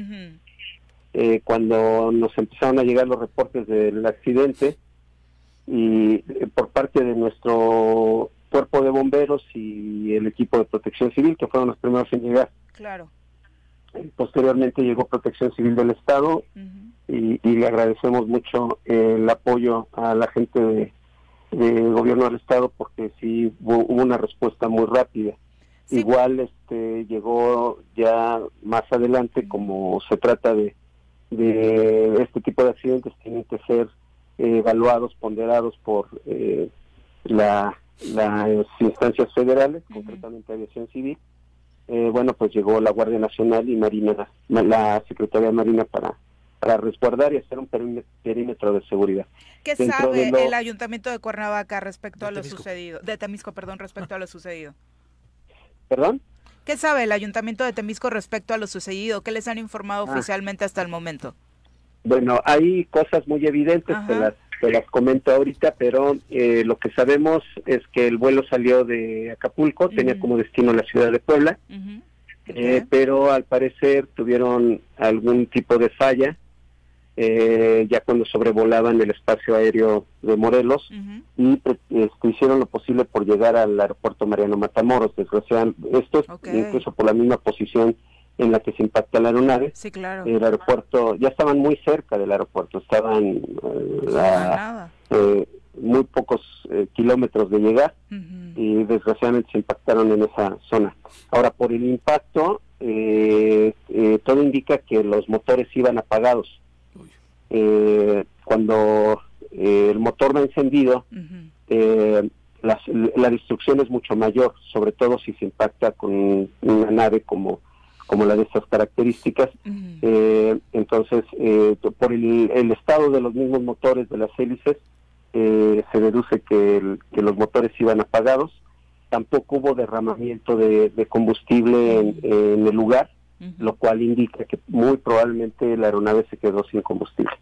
eh, cuando nos empezaron a llegar los reportes del accidente y eh, por parte de nuestro cuerpo de bomberos y el equipo de protección civil, que fueron los primeros en llegar. Claro. Eh, Posteriormente llegó protección civil del Estado y, y le agradecemos mucho eh, el apoyo a la gente de, de gobierno del estado porque sí hubo, hubo una respuesta muy rápida. Sí. Igual este llegó ya más adelante como se trata de, de este tipo de accidentes tienen que ser eh, evaluados, ponderados por eh, la, las instancias federales, concretamente Aviación Civil. Eh, bueno, pues llegó la Guardia Nacional y Marina, la Secretaría de Marina para, para resguardar y hacer un perímetro, de seguridad. ¿Qué Dentro sabe lo- el ayuntamiento de Cuernavaca respecto De a lo Temisco. sucedido? De Temisco, perdón, respecto a lo sucedido. ¿Perdón? ¿Qué sabe el ayuntamiento de Temisco respecto a lo sucedido? ¿Qué les han informado Ah. oficialmente hasta el momento? Bueno, hay cosas muy evidentes que las, que las comento ahorita, pero eh, lo que sabemos es que el vuelo salió de Acapulco, tenía como destino la ciudad de Puebla, eh, pero al parecer tuvieron algún tipo de falla eh, ya cuando sobrevolaban el espacio aéreo de Morelos. Y este, hicieron lo posible por llegar al aeropuerto Mariano Matamoros. Desgraciadamente, esto es Ok. incluso por la misma posición en la que se impacta la aeronave. Sí, claro. El aeropuerto, ya estaban muy cerca del aeropuerto, estaban eh, No, a eh, muy pocos eh, kilómetros de llegar y desgraciadamente se impactaron en esa zona. Ahora, por el impacto, eh, eh, todo indica que los motores iban apagados. Eh, cuando eh, el motor va encendido, Ujú. eh, las- la destrucción es mucho mayor, sobre todo si se impacta con una nave como, como la de estas características. Eh, entonces, eh, por el, el estado de los mismos motores de las hélices, eh, se deduce que, el- que los motores iban apagados. Tampoco hubo derramamiento de, de combustible en, en el lugar, lo cual indica que muy probablemente la aeronave se quedó sin combustible.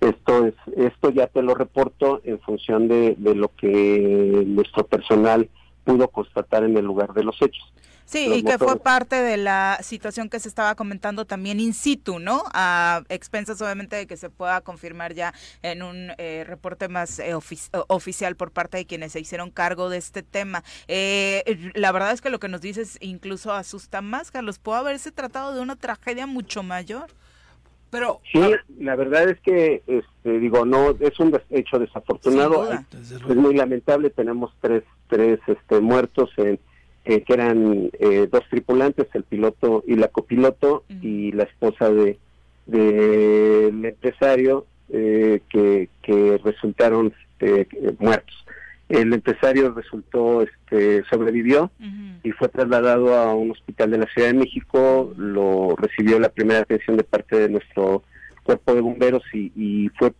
Esto es esto ya te lo reporto en función de, de lo que nuestro personal pudo constatar en el lugar de los hechos. Sí, y que fue parte de la situación que se estaba comentando también in situ, ¿no? A expensas obviamente de que se pueda confirmar ya en un eh, reporte más eh, ofici- eh, oficial por parte de quienes se hicieron cargo de este tema. Eh, la verdad es que lo que nos dices incluso asusta más, Carlos. Pudo haberse tratado de una tragedia mucho mayor. Pero, Sí, la verdad es que, este, digo, no, es un des- hecho desafortunado. Es muy lamentable, tenemos tres, tres este, muertos, en, eh, que eran eh, dos tripulantes, el piloto y la copiloto, y la esposa de del empresario, eh, que, que resultaron eh, muertos. El empresario resultó, este, sobrevivió y fue trasladado a un hospital de la Ciudad de México. Lo recibió la primera atención de parte de nuestro cuerpo de bomberos y, fue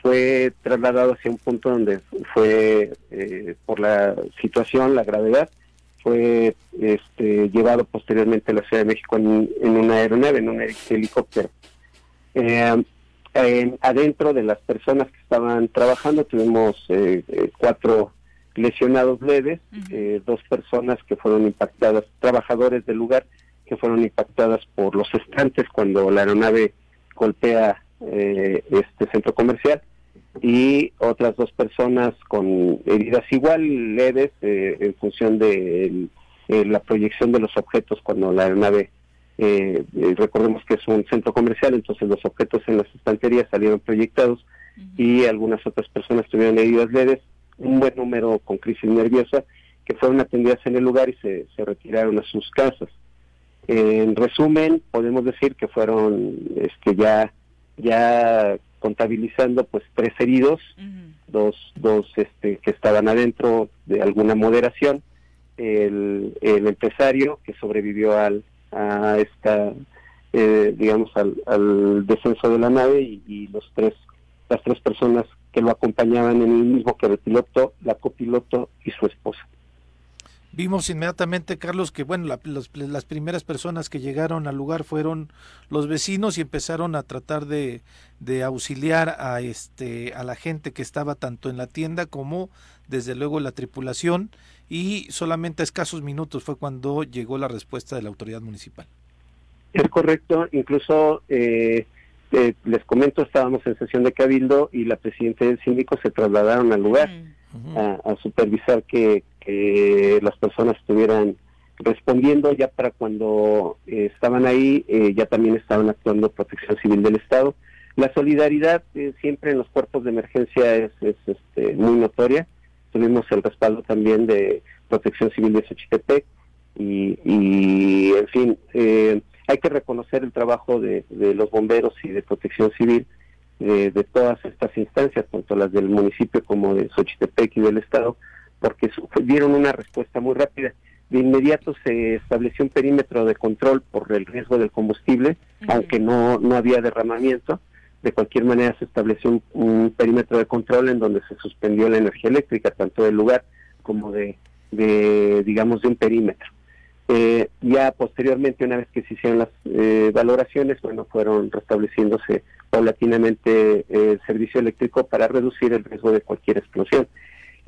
fue trasladado hacia un punto donde fue eh, por la situación, la gravedad, fue este, llevado posteriormente a la Ciudad de México en, una aeronave, en un helicóptero. Eh, adentro de las personas que estaban trabajando tuvimos eh, eh, cuatro lesionados leves, dos personas que fueron impactadas, trabajadores del lugar que fueron impactadas por los estantes cuando la aeronave golpea este centro comercial y otras dos personas con heridas igual leves eh, en función de eh, la proyección de los objetos cuando la aeronave eh, recordemos que es un centro comercial entonces los objetos en las estanterías salieron proyectados y algunas otras personas tuvieron heridas leves un buen número con crisis nerviosa que fueron atendidas en el lugar y se, se retiraron a sus casas. En resumen podemos decir que fueron este ya ya contabilizando pues tres heridos, dos, dos este, que estaban adentro de alguna moderación, el, el empresario que sobrevivió al, a esta, eh, digamos, al, al, descenso de la nave y, los tres, las tres personas que lo acompañaban en el mismo que el piloto, la copiloto y su esposa. Vimos inmediatamente, Carlos, que bueno, las primeras personas que llegaron al lugar fueron los vecinos y empezaron a tratar de, auxiliar a este a la gente que estaba tanto en la tienda como desde luego la tripulación y solamente a escasos minutos fue cuando llegó la respuesta de la autoridad municipal. Es correcto, incluso eh, eh, les comento, estábamos en sesión de cabildo y la presidenta del síndico se trasladaron al lugar. Mm a, supervisar que, las personas estuvieran respondiendo ya para cuando eh, estaban ahí, eh, ya también estaban actuando Protección Civil del Estado. La solidaridad eh, siempre en los cuerpos de emergencia es, este, muy notoria. Tuvimos el respaldo también de Protección Civil de Xochitepec y, y en fin, hay que reconocer el trabajo de, de los bomberos y de Protección Civil de, todas estas instancias, tanto las del municipio como de Xochitepec y del Estado, porque dieron una respuesta muy rápida. De inmediato se estableció un perímetro de control por el riesgo del combustible, aunque no, no había derramamiento. De cualquier manera se estableció un, perímetro de control en donde se suspendió la energía eléctrica, tanto del lugar como de, de digamos, de un perímetro. Eh, ya posteriormente, una vez que se hicieron las eh, valoraciones, bueno, fueron restableciéndose paulatinamente eh, el servicio eléctrico para reducir el riesgo de cualquier explosión.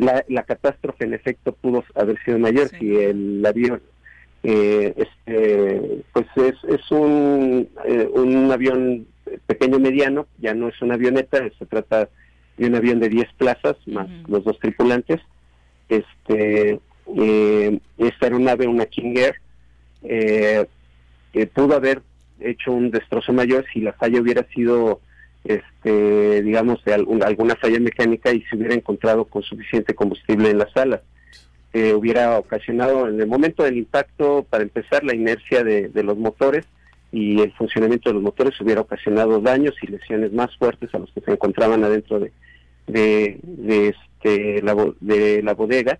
La, catástrofe, en efecto, pudo haber sido mayor si el avión, este, pues es, es un, un avión pequeño mediano, ya no es una avioneta, se trata de un avión de 10 plazas más los dos tripulantes. Este, eh, esta aeronave, una King Air, eh, pudo haber hecho un destrozo mayor si la falla hubiera sido, este, digamos, de alguna falla mecánica y se hubiera encontrado con suficiente combustible en la sala. Eh, hubiera ocasionado en el momento del impacto, para empezar, la inercia de, los motores y el funcionamiento de los motores hubiera ocasionado daños y lesiones más fuertes a los que se encontraban adentro de, de, este, la, de la bodega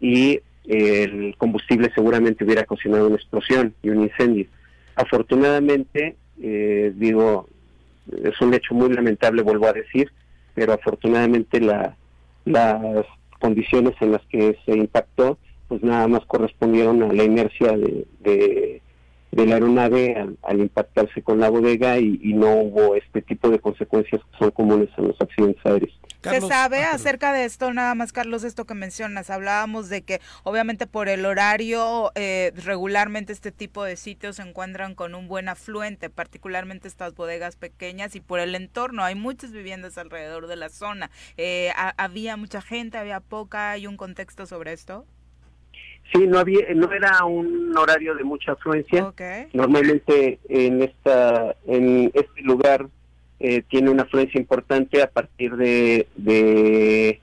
y el combustible seguramente hubiera ocasionado una explosión y un incendio. Afortunadamente, eh, digo, es un hecho muy lamentable, vuelvo a decir, pero afortunadamente la, las condiciones en las que se impactó, pues nada más correspondieron a la inercia de de la aeronave al, impactarse con la bodega y, no hubo este tipo de consecuencias que son comunes en los accidentes aéreos. ¿Qué ¿Se sabe ah, acerca de esto, nada más, Carlos, esto que mencionas? Hablábamos de que obviamente por el horario eh, regularmente este tipo de sitios se encuentran con un buen afluente, particularmente estas bodegas pequeñas y por el entorno. Hay muchas viviendas alrededor de la zona. Eh, ¿Había mucha gente, había poca? ¿Hay un contexto sobre esto? Sí, no había, no era un horario de mucha afluencia. Normalmente en esta, en este lugar eh, tiene una afluencia importante a partir de, de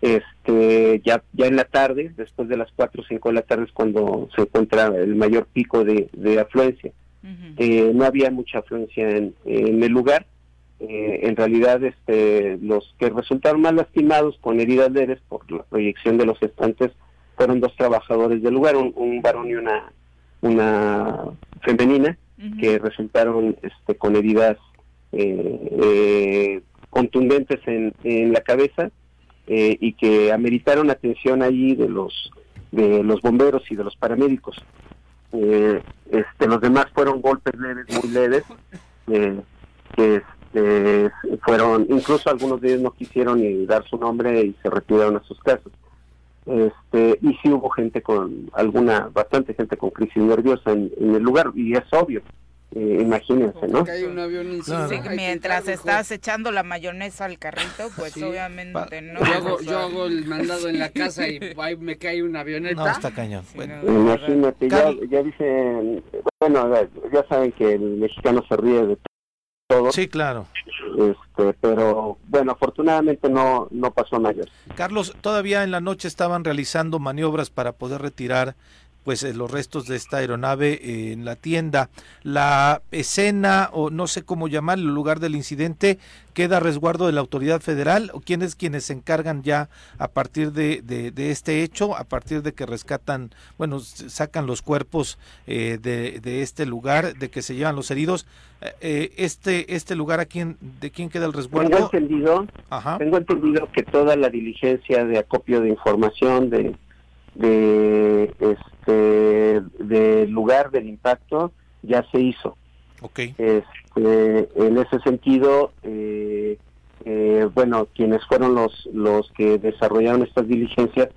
este, ya, ya en la tarde, después de las 4 o 5 de la tarde es cuando se encuentra el mayor pico de, afluencia. Eh, no había mucha afluencia en, en el lugar. Eh, en realidad, este, los que resultaron más lastimados con heridas leves por la proyección de los estantes fueron dos trabajadores del lugar, un, varón y una, una femenina, que resultaron este, con heridas eh, contundentes en, en, la cabeza y que ameritaron atención allí de los de los bomberos y de los paramédicos. Eh, este, los demás fueron golpes leves, muy leves, eh, que este, fueron, incluso algunos de ellos no quisieron ni dar su nombre y se retiraron a sus casas. Este, y sí hubo gente con, alguna, bastante gente con crisis nerviosa en el lugar, y es obvio, eh, imagínense, ¿no? mientras estás echando la mayonesa al carrito, pues obviamente no. Yo hago, yo hago, el mandado en la casa y ahí me cae una avioneta. No, está cañón. Imagínate, ya, ya, dicen, bueno, ya saben que el mexicano se ríe de todo. Sí, claro. Este, pero bueno, afortunadamente no, no pasó mayor. Carlos, todavía en la noche estaban realizando maniobras para poder retirar pues eh, los restos de esta aeronave eh, en la tienda. La escena, o no sé cómo llamar, el lugar del incidente, queda a resguardo de la autoridad federal, o quiénes quienes se encargan ya a partir de, de, este hecho, a partir de que rescatan, bueno, sacan los cuerpos eh, de, de, este lugar, de que se llevan los heridos. este este lugar, ¿a quién, ¿de quién queda el resguardo? Tengo entendido, tengo entendido que toda la diligencia de acopio de información, de de este del lugar del impacto ya se hizo. Okay. Este, en ese sentido, eh, eh, bueno, quienes fueron los los que desarrollaron estas diligencias,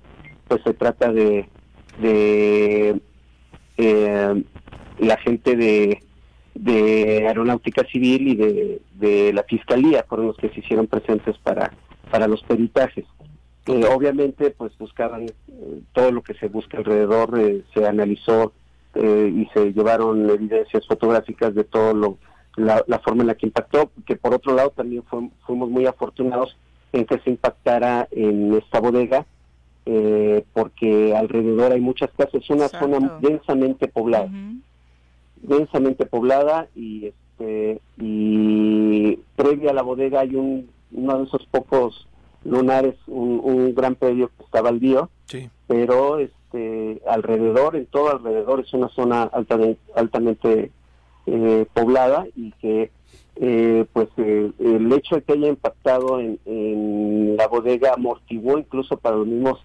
pues se trata de de eh, la gente de de aeronáutica civil y de, de la fiscalía fueron los que se hicieron presentes para para los peritajes obviamente pues buscaban eh, todo lo que se busca alrededor, eh, se analizó eh, y se llevaron evidencias fotográficas de todo lo la, forma en la que impactó, que por otro lado también fuimos muy afortunados en que se impactara en esta bodega, porque alrededor hay muchas casas, es una zona densamente poblada, densamente poblada y este y previa a la bodega hay un uno de esos pocos Lunar es un, gran predio que está baldío, pero este alrededor, en todo alrededor, es una zona altamente, altamente eh, poblada y que eh, pues eh, el hecho de que haya impactado en, la bodega amortiguó incluso para los mismos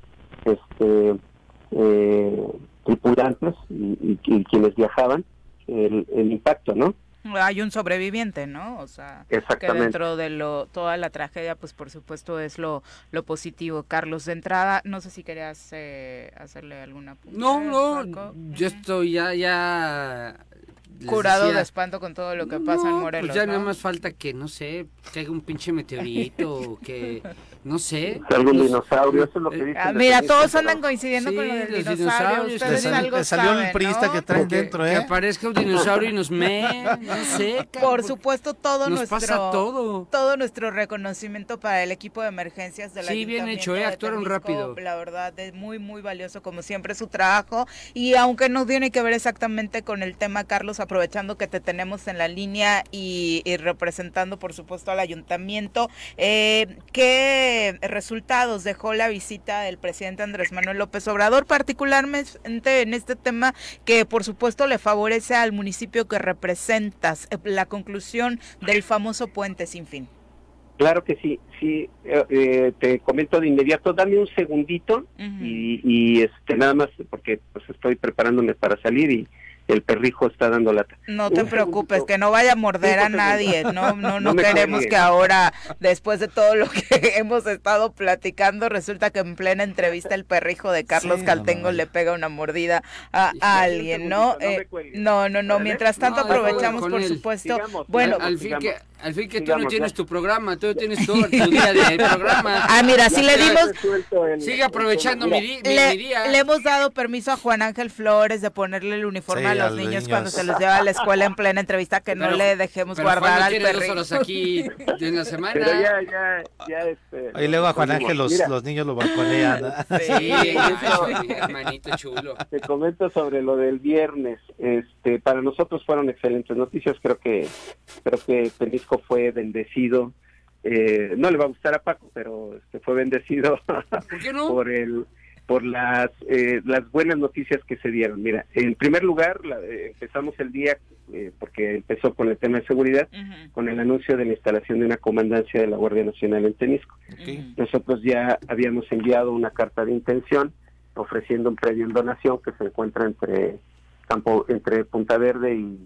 este, tripulantes y, quienes viajaban el, el impacto, ¿no? Hay un sobreviviente, ¿no? O sea, que dentro de lo toda la tragedia, pues por supuesto es lo, lo positivo. Carlos, de entrada, no sé si querías eh, hacerle alguna No, no, yo estoy ya, ya curado de espanto con todo lo que pasa en pues Morelos. Pues ya nada más falta que, no sé, caiga un pinche meteorito, que, no sé. Algún dinosaurio, eso es lo que dice. Ah, mira, todos andan coincidiendo con lo del dinosaurio. Ustedes algo salió el prista que traen dentro, ¿eh? Que aparezca un dinosaurio y nos me, no sé. Por supuesto, todo nos nuestro. Pasa todo. Todo nuestro reconocimiento para el equipo de emergencias de la Sí, bien hecho, ¿eh? Actuaron rápido. La verdad, es muy, muy valioso, como siempre, su trabajo. Y aunque no tiene que ver exactamente con el tema, Carlos, aprovechando que te tenemos en la línea y, representando, por supuesto, al ayuntamiento, eh, ¿qué resultados dejó la visita del presidente Andrés Manuel López Obrador, particularmente en este tema que, por supuesto, le favorece al municipio que representas, eh, la conclusión del famoso puente sin fin? Claro que sí, sí, eh, te comento de inmediato, dame un segundito y, y, este nada más porque pues estoy preparándome para salir y el perrijo está dando lata. No te preocupes, que no vaya a morder a nadie, no, no, no, queremos que ahora, después de todo lo que hemos estado platicando, resulta que en plena entrevista el perrijo de Carlos Caltengo le pega una mordida a, alguien, ¿no? Eh, no, no, no, mientras tanto aprovechamos, por supuesto, bueno, al fin que al fin que tú no tienes tu programa, tú tienes todo tu día de programa. Ah, mira, si le dimos... Sigue aprovechando mi, día. Le hemos dado permiso a Juan Ángel Flores de ponerle el uniforme a los, niños, cuando se los lleva a la escuela en plena entrevista que no le dejemos guardar al perro. aquí en la semana. Pero ya, ya, ya este, Ahí luego a Juan Ángel los, los niños lo balconean. Sí, hermanito chulo. Te comento sobre lo del viernes. Este, para nosotros fueron excelentes noticias. Creo que creo que Fue bendecido. Eh, no le va a gustar a Paco, pero este, fue bendecido ¿Por, qué no? por el por las eh, las buenas noticias que se dieron. Mira, en primer lugar, la, eh, empezamos el día eh, porque empezó con el tema de seguridad, con el anuncio de la instalación de una comandancia de la Guardia Nacional en Temisco. Ok. Nosotros ya habíamos enviado una carta de intención ofreciendo un predio en donación que se encuentra entre campo entre Punta Verde y,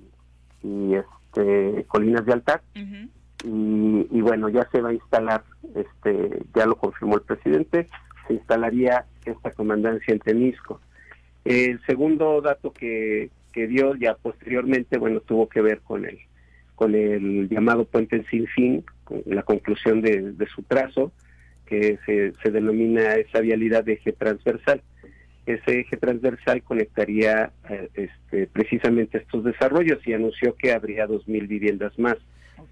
y, este Colinas de Altar. Y, y bueno ya se va a instalar este ya lo confirmó el presidente se instalaría esta comandancia en Temisco. El segundo dato que, que dio ya posteriormente bueno tuvo que ver con el con el llamado puente sin fin con la conclusión de, de su trazo que se, se denomina esa vialidad de eje transversal ese eje transversal conectaría eh, este, precisamente estos desarrollos y anunció que habría 2.000 viviendas más,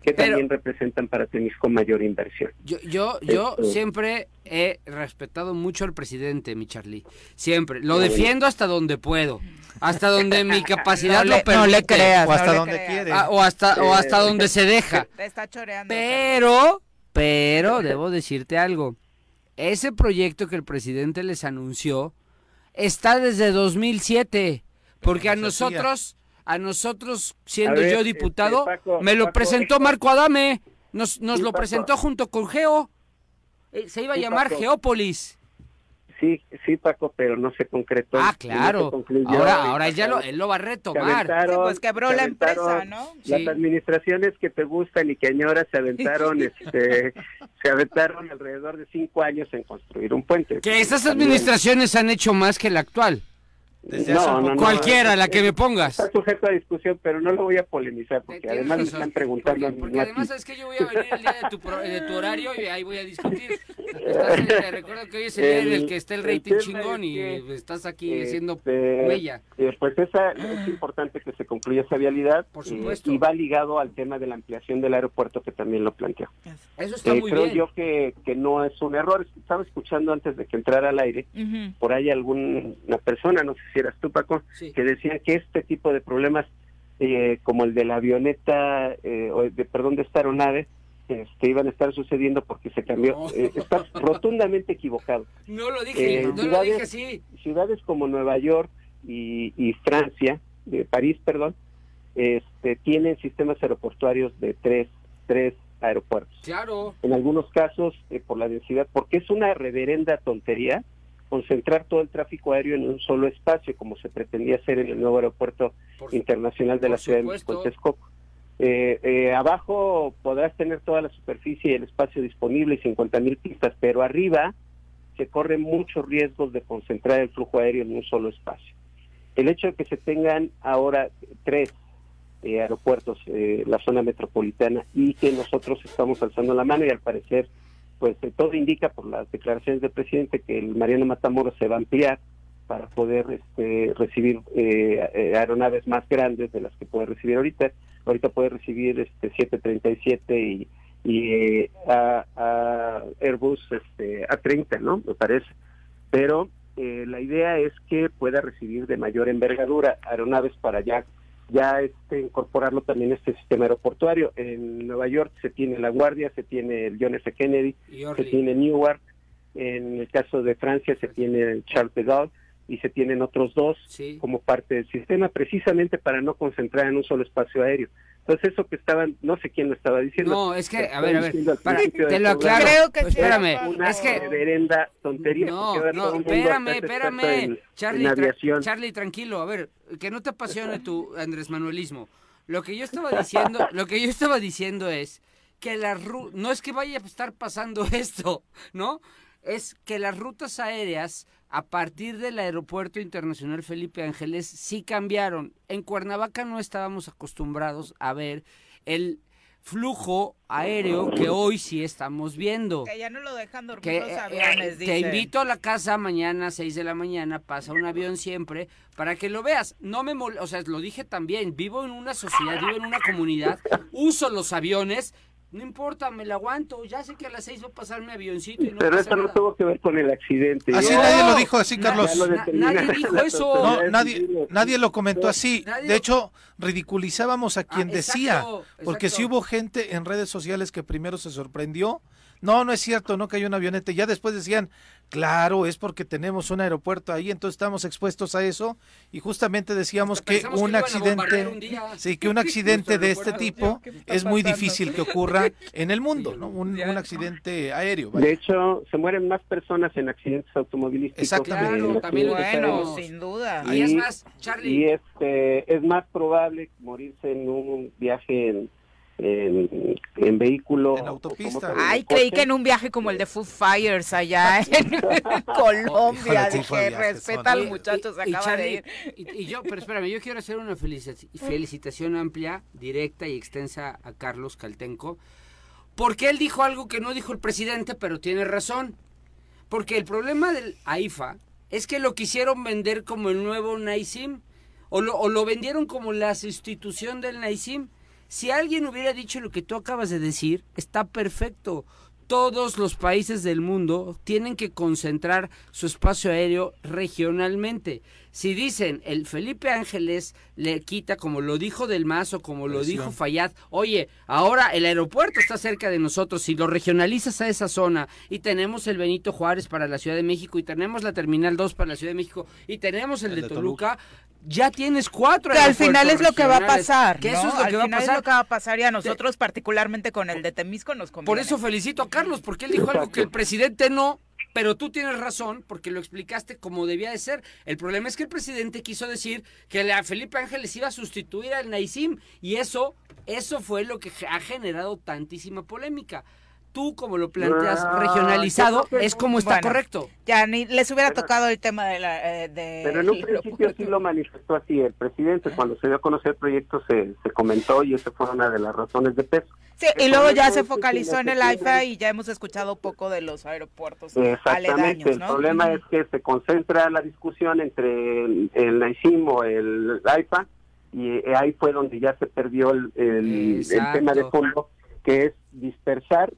que Pero- también representan para Temisco mayor inversión. Yo, yo, yo Esto- siempre he respetado mucho al presidente, mi Charlie. Siempre. Lo defiendo hasta donde puedo. Hasta donde mi capacidad No lo le, permite. no le creas. O hasta no donde creas. quiere. Ah, o hasta, o hasta donde se deja. Te está choreando. Pero, pero, debo decirte algo. Ese proyecto que el presidente les anunció está desde 2007. Porque a nosotros, a nosotros, siendo A ver, yo diputado, este, Paco, me lo Paco, presentó Marco Adame. Nos, nos Sí, lo presentó junto con Geo. Eh, Se iba a Sí, llamar Paco. Geópolis. Sí, sí, Paco, pero no se concretó. Ah, claro. Ahora, ahora ya lo, él lo va a retomar. Sí, pues quebró se la empresa, ¿no? Las Sí. administraciones que te gustan y que añoras se aventaron, este, se aventaron alrededor de cinco años en construir un puente. Que estas También- administraciones han hecho más que la actual. Desde No, hace un no, poco- no. Cualquiera, la que me Está pongas. sujeto a discusión, pero no lo voy a polemizar porque además me están preguntando Porque, además sabes que yo voy a venir el día de tu, pro- de tu horario y ahí voy a discutir. Estás, recuerda que hoy es el día en el que está el El- rating el chingón es y que, estás aquí Este, haciendo huella. eh, pues esa, es importante que se concluya esa vialidad Por eh, supuesto. y va ligado al tema de la ampliación del aeropuerto que también lo planteó. Eso está Eh, muy creo bien. yo que, que no es un error. Estaba escuchando antes de que entrara al aire por ahí alguna persona, no sé si eras tú Paco, Sí. que decían que este tipo de problemas eh, como el de la avioneta, eh, o de, perdón, de esta aeronave, este, iban a estar sucediendo porque se cambió. No. Eh, está rotundamente equivocado. No lo dije, Eh, no lo ciudades- dije así. Ciudades como Nueva York y, y Francia, de París, perdón, este, tienen sistemas aeroportuarios de tres, tres aeropuertos. Claro. En algunos casos, eh, por la densidad, porque es una reverenda tontería concentrar todo el tráfico aéreo en un solo espacio, como se pretendía hacer en el nuevo aeropuerto Por- internacional de la Ciudad de México. Texcoco. Eh, eh, abajo podrás tener toda la superficie y el espacio disponible y 50 mil pistas, pero arriba se corren muchos riesgos de concentrar el flujo aéreo en un solo espacio. El hecho de que se tengan ahora tres eh, aeropuertos, eh, la zona metropolitana, y que nosotros estamos alzando la mano y al parecer, pues eh, todo indica por las declaraciones del presidente que el Mariano Matamoros se va a ampliar para poder este, recibir eh, eh, aeronaves más grandes de las que puede recibir ahorita. Ahorita puede recibir este 737 y, y eh, a, a Airbus este, A30, ¿no? Me parece. Pero eh, la idea es que pueda recibir de mayor envergadura aeronaves para ya ya este incorporarlo también a este sistema aeroportuario. En Nueva York se tiene La Guardia, se tiene el John F. Kennedy, se tiene Newark, en el caso de Francia se tiene el Charles de Gaulle y se tienen otros dos Sí. como parte del sistema precisamente para no concentrar en un solo espacio aéreo. Entonces eso que estaban, no sé quién lo estaba diciendo. No, es que, a ver, a ver, para- te lo programa. aclaro. Creo que Pues sí, espérame. Una es que... reverenda tontería. No, no, espérame, espérame. en- Charlie, en tra- aviación. Charlie, tranquilo, a ver, que no te apasione tu Andrés Manuelismo. Lo que yo estaba diciendo, lo que yo estaba diciendo es que la ru- no es que vaya a estar pasando esto, ¿no? Es que las rutas aéreas a partir del Aeropuerto Internacional Felipe Ángeles sí cambiaron. En Cuernavaca no estábamos acostumbrados a ver el flujo aéreo que hoy sí estamos viendo. Que ya no lo dejan dormir Que, los eh, aviones, eh, te invito a la casa mañana a 6 de la mañana, pasa un avión siempre, para que lo veas. No me mol- o sea, lo dije también, vivo en una sociedad, vivo en una comunidad, uso los aviones, no importa, me lo aguanto, ya sé que a las 6 va a pasar mi avioncito y no Pero eso no tuvo que ver con el accidente. Así nadie lo dijo así, Na- Carlos. lo nadie dijo eso. No, nadie, nadie lo comentó así. Nadie De lo- hecho, ridiculizábamos a quien Ah, decía, porque sí exacto. hubo gente en redes sociales que primero se sorprendió. No, no es cierto, no cayó un avioneta. Ya después decían, claro, es porque tenemos un aeropuerto ahí, entonces estamos expuestos a eso. Y justamente decíamos que un accidente, día. sí, que un accidente de este tipo ¿Qué está es muy difícil que ocurra en el mundo, ¿no? Un, un accidente aéreo. vaya. De hecho, se mueren más personas en accidentes automovilísticos. Exactamente. Claro, también Bueno, sin duda. Y es más, Charlie, Y este, es más probable morirse en un viaje en, en, en vehículo. En autopista. Ay, creí coche. que en un viaje como el de Foo Fires allá en Colombia. Híjole, Dije, respeta al muchacho, se y- y acaba de ir. Y, y yo, pero espérame, yo quiero hacer una felici- felicitación amplia, directa y extensa a Carlos Caltenco, porque él dijo algo que no dijo el presidente, pero tiene razón. Porque el problema del AIFA es que lo quisieron vender como el nuevo Naisim, o lo, o lo vendieron como la sustitución del Naisim. Si alguien hubiera dicho lo que tú acabas de decir, está perfecto. Todos los países del mundo tienen que concentrar su espacio aéreo regionalmente. Si dicen el Felipe Ángeles le quita, como lo dijo Del Mazo, como lo Presión. dijo Fayad, oye, ahora el aeropuerto está cerca de nosotros, si lo regionalizas a esa zona y tenemos el Benito Juárez para la Ciudad de México y tenemos la Terminal 2 para la Ciudad de México y tenemos el, El de, de Toluca, ya tienes cuatro Que al final es lo que va a pasar. Que ¿no? eso es lo al que va a final pasar. es lo que va a pasar y a nosotros, particularmente con el de Temisco, nos conviene. Por eso felicito a Carlos, porque él dijo algo que el presidente no, pero tú tienes razón, porque lo explicaste como debía de ser. El problema es que el presidente quiso decir que a Felipe Ángeles iba a sustituir al Naisim, y eso, eso fue lo que ha generado tantísima polémica. Tú, como lo planteas Ah, regionalizado, que es como está Bueno. correcto. Ya ni les hubiera tocado el tema de la. eh, de Pero en un principio aeropuerto. sí lo manifestó así. El presidente, cuando se dio a conocer el proyecto, se, se comentó y esa fue una de las razones de peso. Sí, y luego ya se focalizó en el AIFA y ya hemos escuchado poco de los aeropuertos Exactamente. aledaños, El problema es que se concentra la discusión entre el, el NAICIM o el AIFA y eh, ahí fue donde ya se perdió el, el- tema de fondo, que es dispersar,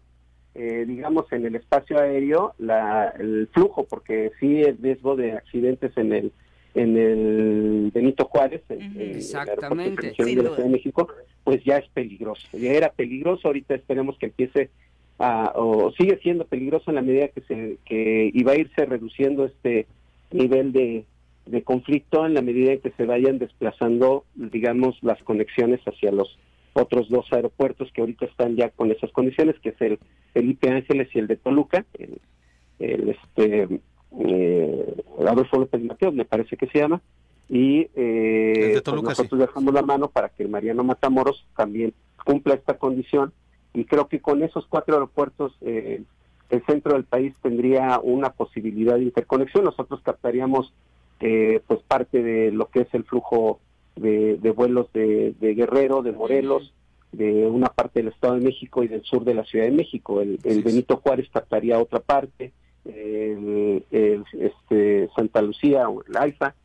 eh, digamos, en el espacio aéreo la, el flujo, porque sí el riesgo de accidentes en el en el Benito Juárez, en, el Exactamente. De la. Ciudad de México, pues ya es peligroso. Ya era peligroso, ahorita esperemos que empiece a, o sigue siendo peligroso en la medida que se que iba a irse reduciendo este nivel de, de conflicto en la medida en que se vayan desplazando, digamos, las conexiones hacia los otros dos aeropuertos que ahorita están ya con esas condiciones, que es el Felipe Ángeles y el de Toluca, el, el, este eh, Adolfo López Mateos, me parece que se llama, y eh, El de pues nosotros dejamos la mano para que Mariano Matamoros también cumpla esta condición y creo que con esos cuatro aeropuertos eh, el centro del país tendría una posibilidad de interconexión. Nosotros captaríamos eh, pues parte de lo que es el flujo de, de vuelos de, de Guerrero, de Morelos, de una parte del Estado de México y del sur de la Ciudad de México. El. Benito Juárez captaría otra parte, el, el, este, Santa Lucía o el Alfa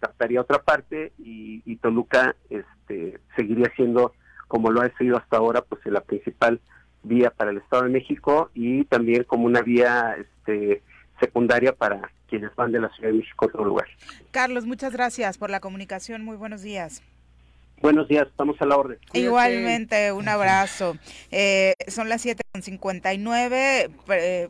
captaría otra parte y, y Toluca este, seguiría siendo como lo ha sido hasta ahora, pues la principal vía para el Estado de México y también como una vía este, secundaria para quienes van de la Ciudad de México a otro lugar. Carlos, muchas gracias por la comunicación. Muy buenos días. Buenos días, estamos a la orden. Cuídate. Igualmente, un abrazo. Eh, son las 7.59. Eh,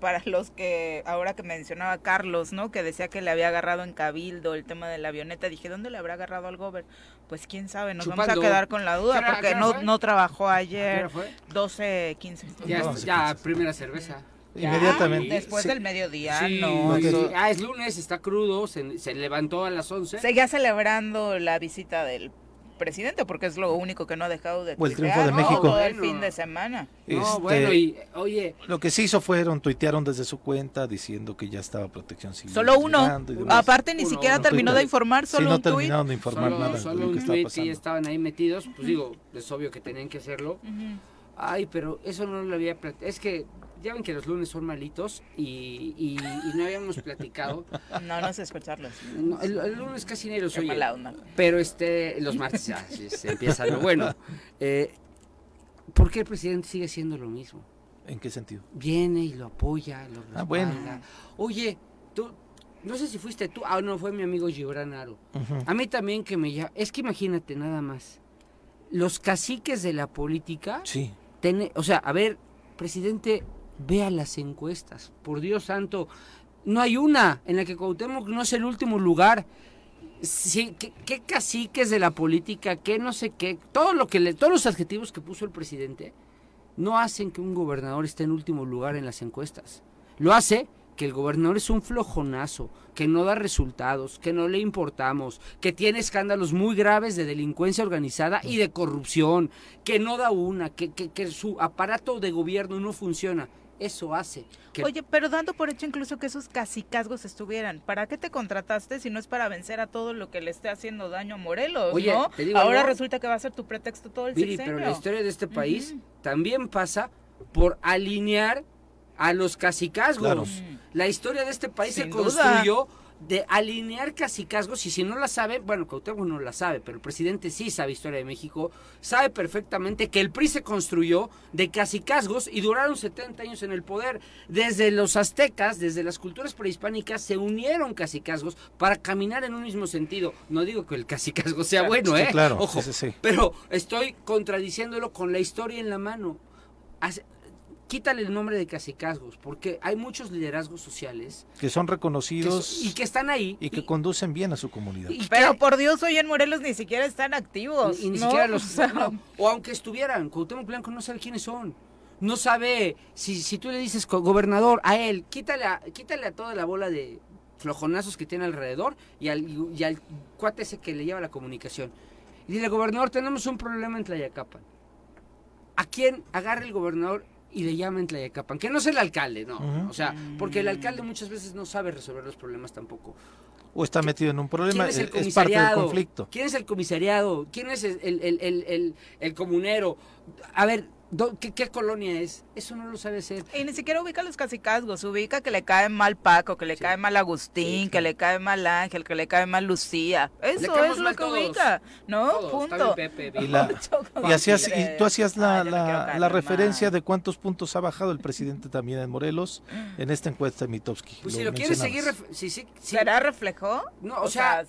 para los que, ahora que mencionaba Carlos, ¿no? Que decía que le había agarrado en Cabildo el tema de la avioneta. Dije, ¿dónde le habrá agarrado al gober? Pues quién sabe, nos vamos a quedar con la ¿Qué duda porque no, trabajó ¿A qué ayer. hora fue? 12, 15. Ya, ya primera cerveza. Inmediatamente. Después Sí. del mediodía, Sí, no. eso- Ah, es lunes, está crudo, se, se levantó a las 11. Seguía celebrando la visita del presidente, porque es lo único que no ha dejado de O el triunfo de ¿no? México. Todo el fin de semana. No, Este, bueno, y oye, Lo que sí hizo fueron, tuitearon desde su cuenta diciendo que ya estaba protección civil. Solo uno. Aparte ni Uno, siquiera uno. terminó de informar, Sí, solo no un tuit. terminaron de informar solo, nada de solo lo que un estaba y estaban ahí metidos, pues digo, es obvio que tenían que hacerlo. Ujú. Ay, pero eso no lo había. Es que ya ven que los lunes son malitos y, y- y no habíamos platicado. No, no sé escucharlos. No, el, el lunes casi ni los oye. Pero este, los martes ya se empieza lo bueno. Eh, ¿Por qué el presidente sigue haciendo lo mismo? ¿En qué sentido? Viene y lo apoya, lo respalda. Ah, bueno. Oye, tú, no sé si fuiste tú, ah, no, fue mi amigo Gibran Aro. A mí también que me llama, es que imagínate nada más, los caciques de la política, Sí. Tene- o sea, a ver, presidente, vea las encuestas, por Dios santo, no hay una en la que Cuauhtémoc no es el último lugar. Sí, ¿qué, caciques de la política, qué no sé qué, todo lo que le, todos los adjetivos que puso el presidente no hacen que un gobernador esté en último lugar en las encuestas. Lo hace que el gobernador es un flojonazo, que no da resultados, que no le importamos, que tiene escándalos muy graves de delincuencia organizada y de corrupción, que no da una, que, que, que su aparato de gobierno no funciona. Eso hace que Oye, pero dando por hecho incluso que esos casicazgos estuvieran, ¿para qué te contrataste si no es para vencer a todo lo que le esté haciendo daño a Morelos, Oye, no? te digo Ahora algo. resulta que va a ser tu pretexto todo el sexenio. pero la historia de este país también pasa por alinear a los cacicazgos. Claro. La historia de este país se duda. De alinear cacicazgos y si no la sabe, bueno, Cuauhtémoc no la sabe, pero el presidente sí sabe historia de México, sabe perfectamente que el PRI se construyó de cacicazgos y duraron 70 años en el poder. Desde los aztecas, desde las culturas prehispánicas se unieron cacicazgos para caminar en un mismo sentido. No digo que el cacicazgo sea bueno, Sí, ¿eh? claro, Ojo, sí, sí, sí. pero estoy contradiciéndolo con la historia en la mano. Quítale el nombre de cacicazgos, porque hay muchos liderazgos sociales Que son que reconocidos y que están ahí. y que y- conducen bien a su comunidad. y que- Pero por Dios, hoy en Morelos ni siquiera están activos. y ni ¿no? siquiera los O sea, no, o aunque estuvieran, Cuauhtémoc Blanco no sabe quiénes son. No sabe si, si tú le dices gobernador a él, quítale a, quítale a toda la bola de flojonazos que tiene alrededor y al, y al cuate ese que le lleva la comunicación. Y dile, gobernador, tenemos un problema en Tlayacapan. ¿A quién agarra el gobernador y le llama en Tlayacapan? Que no es el alcalde, no. O sea, porque el alcalde muchas veces no sabe resolver los problemas tampoco. O está metido en un problema, ¿Quién es el es, es parte del comisariado? conflicto. ¿Quién es el comisariado? ¿Quién es el, el- el- el- comunero? A ver, ¿qué, qué colonia es? Eso no lo sabe hacer. Y ni siquiera ubica los casicazgos, ubica que le cae mal Paco, que le cae mal Agustín, Sí, que le cae mal Ángel, que le cae mal Lucía. Eso es lo que todos. ubica, ¿no? Todos, Punto. Pepe, Y, la, hacías, y tú hacías la, Ay, la, mal. referencia de cuántos puntos ha bajado el presidente también en Morelos en esta encuesta de Mitowski. Pues si lo quieres seguir... sí, sí. ¿Será reflejo? No, o sea,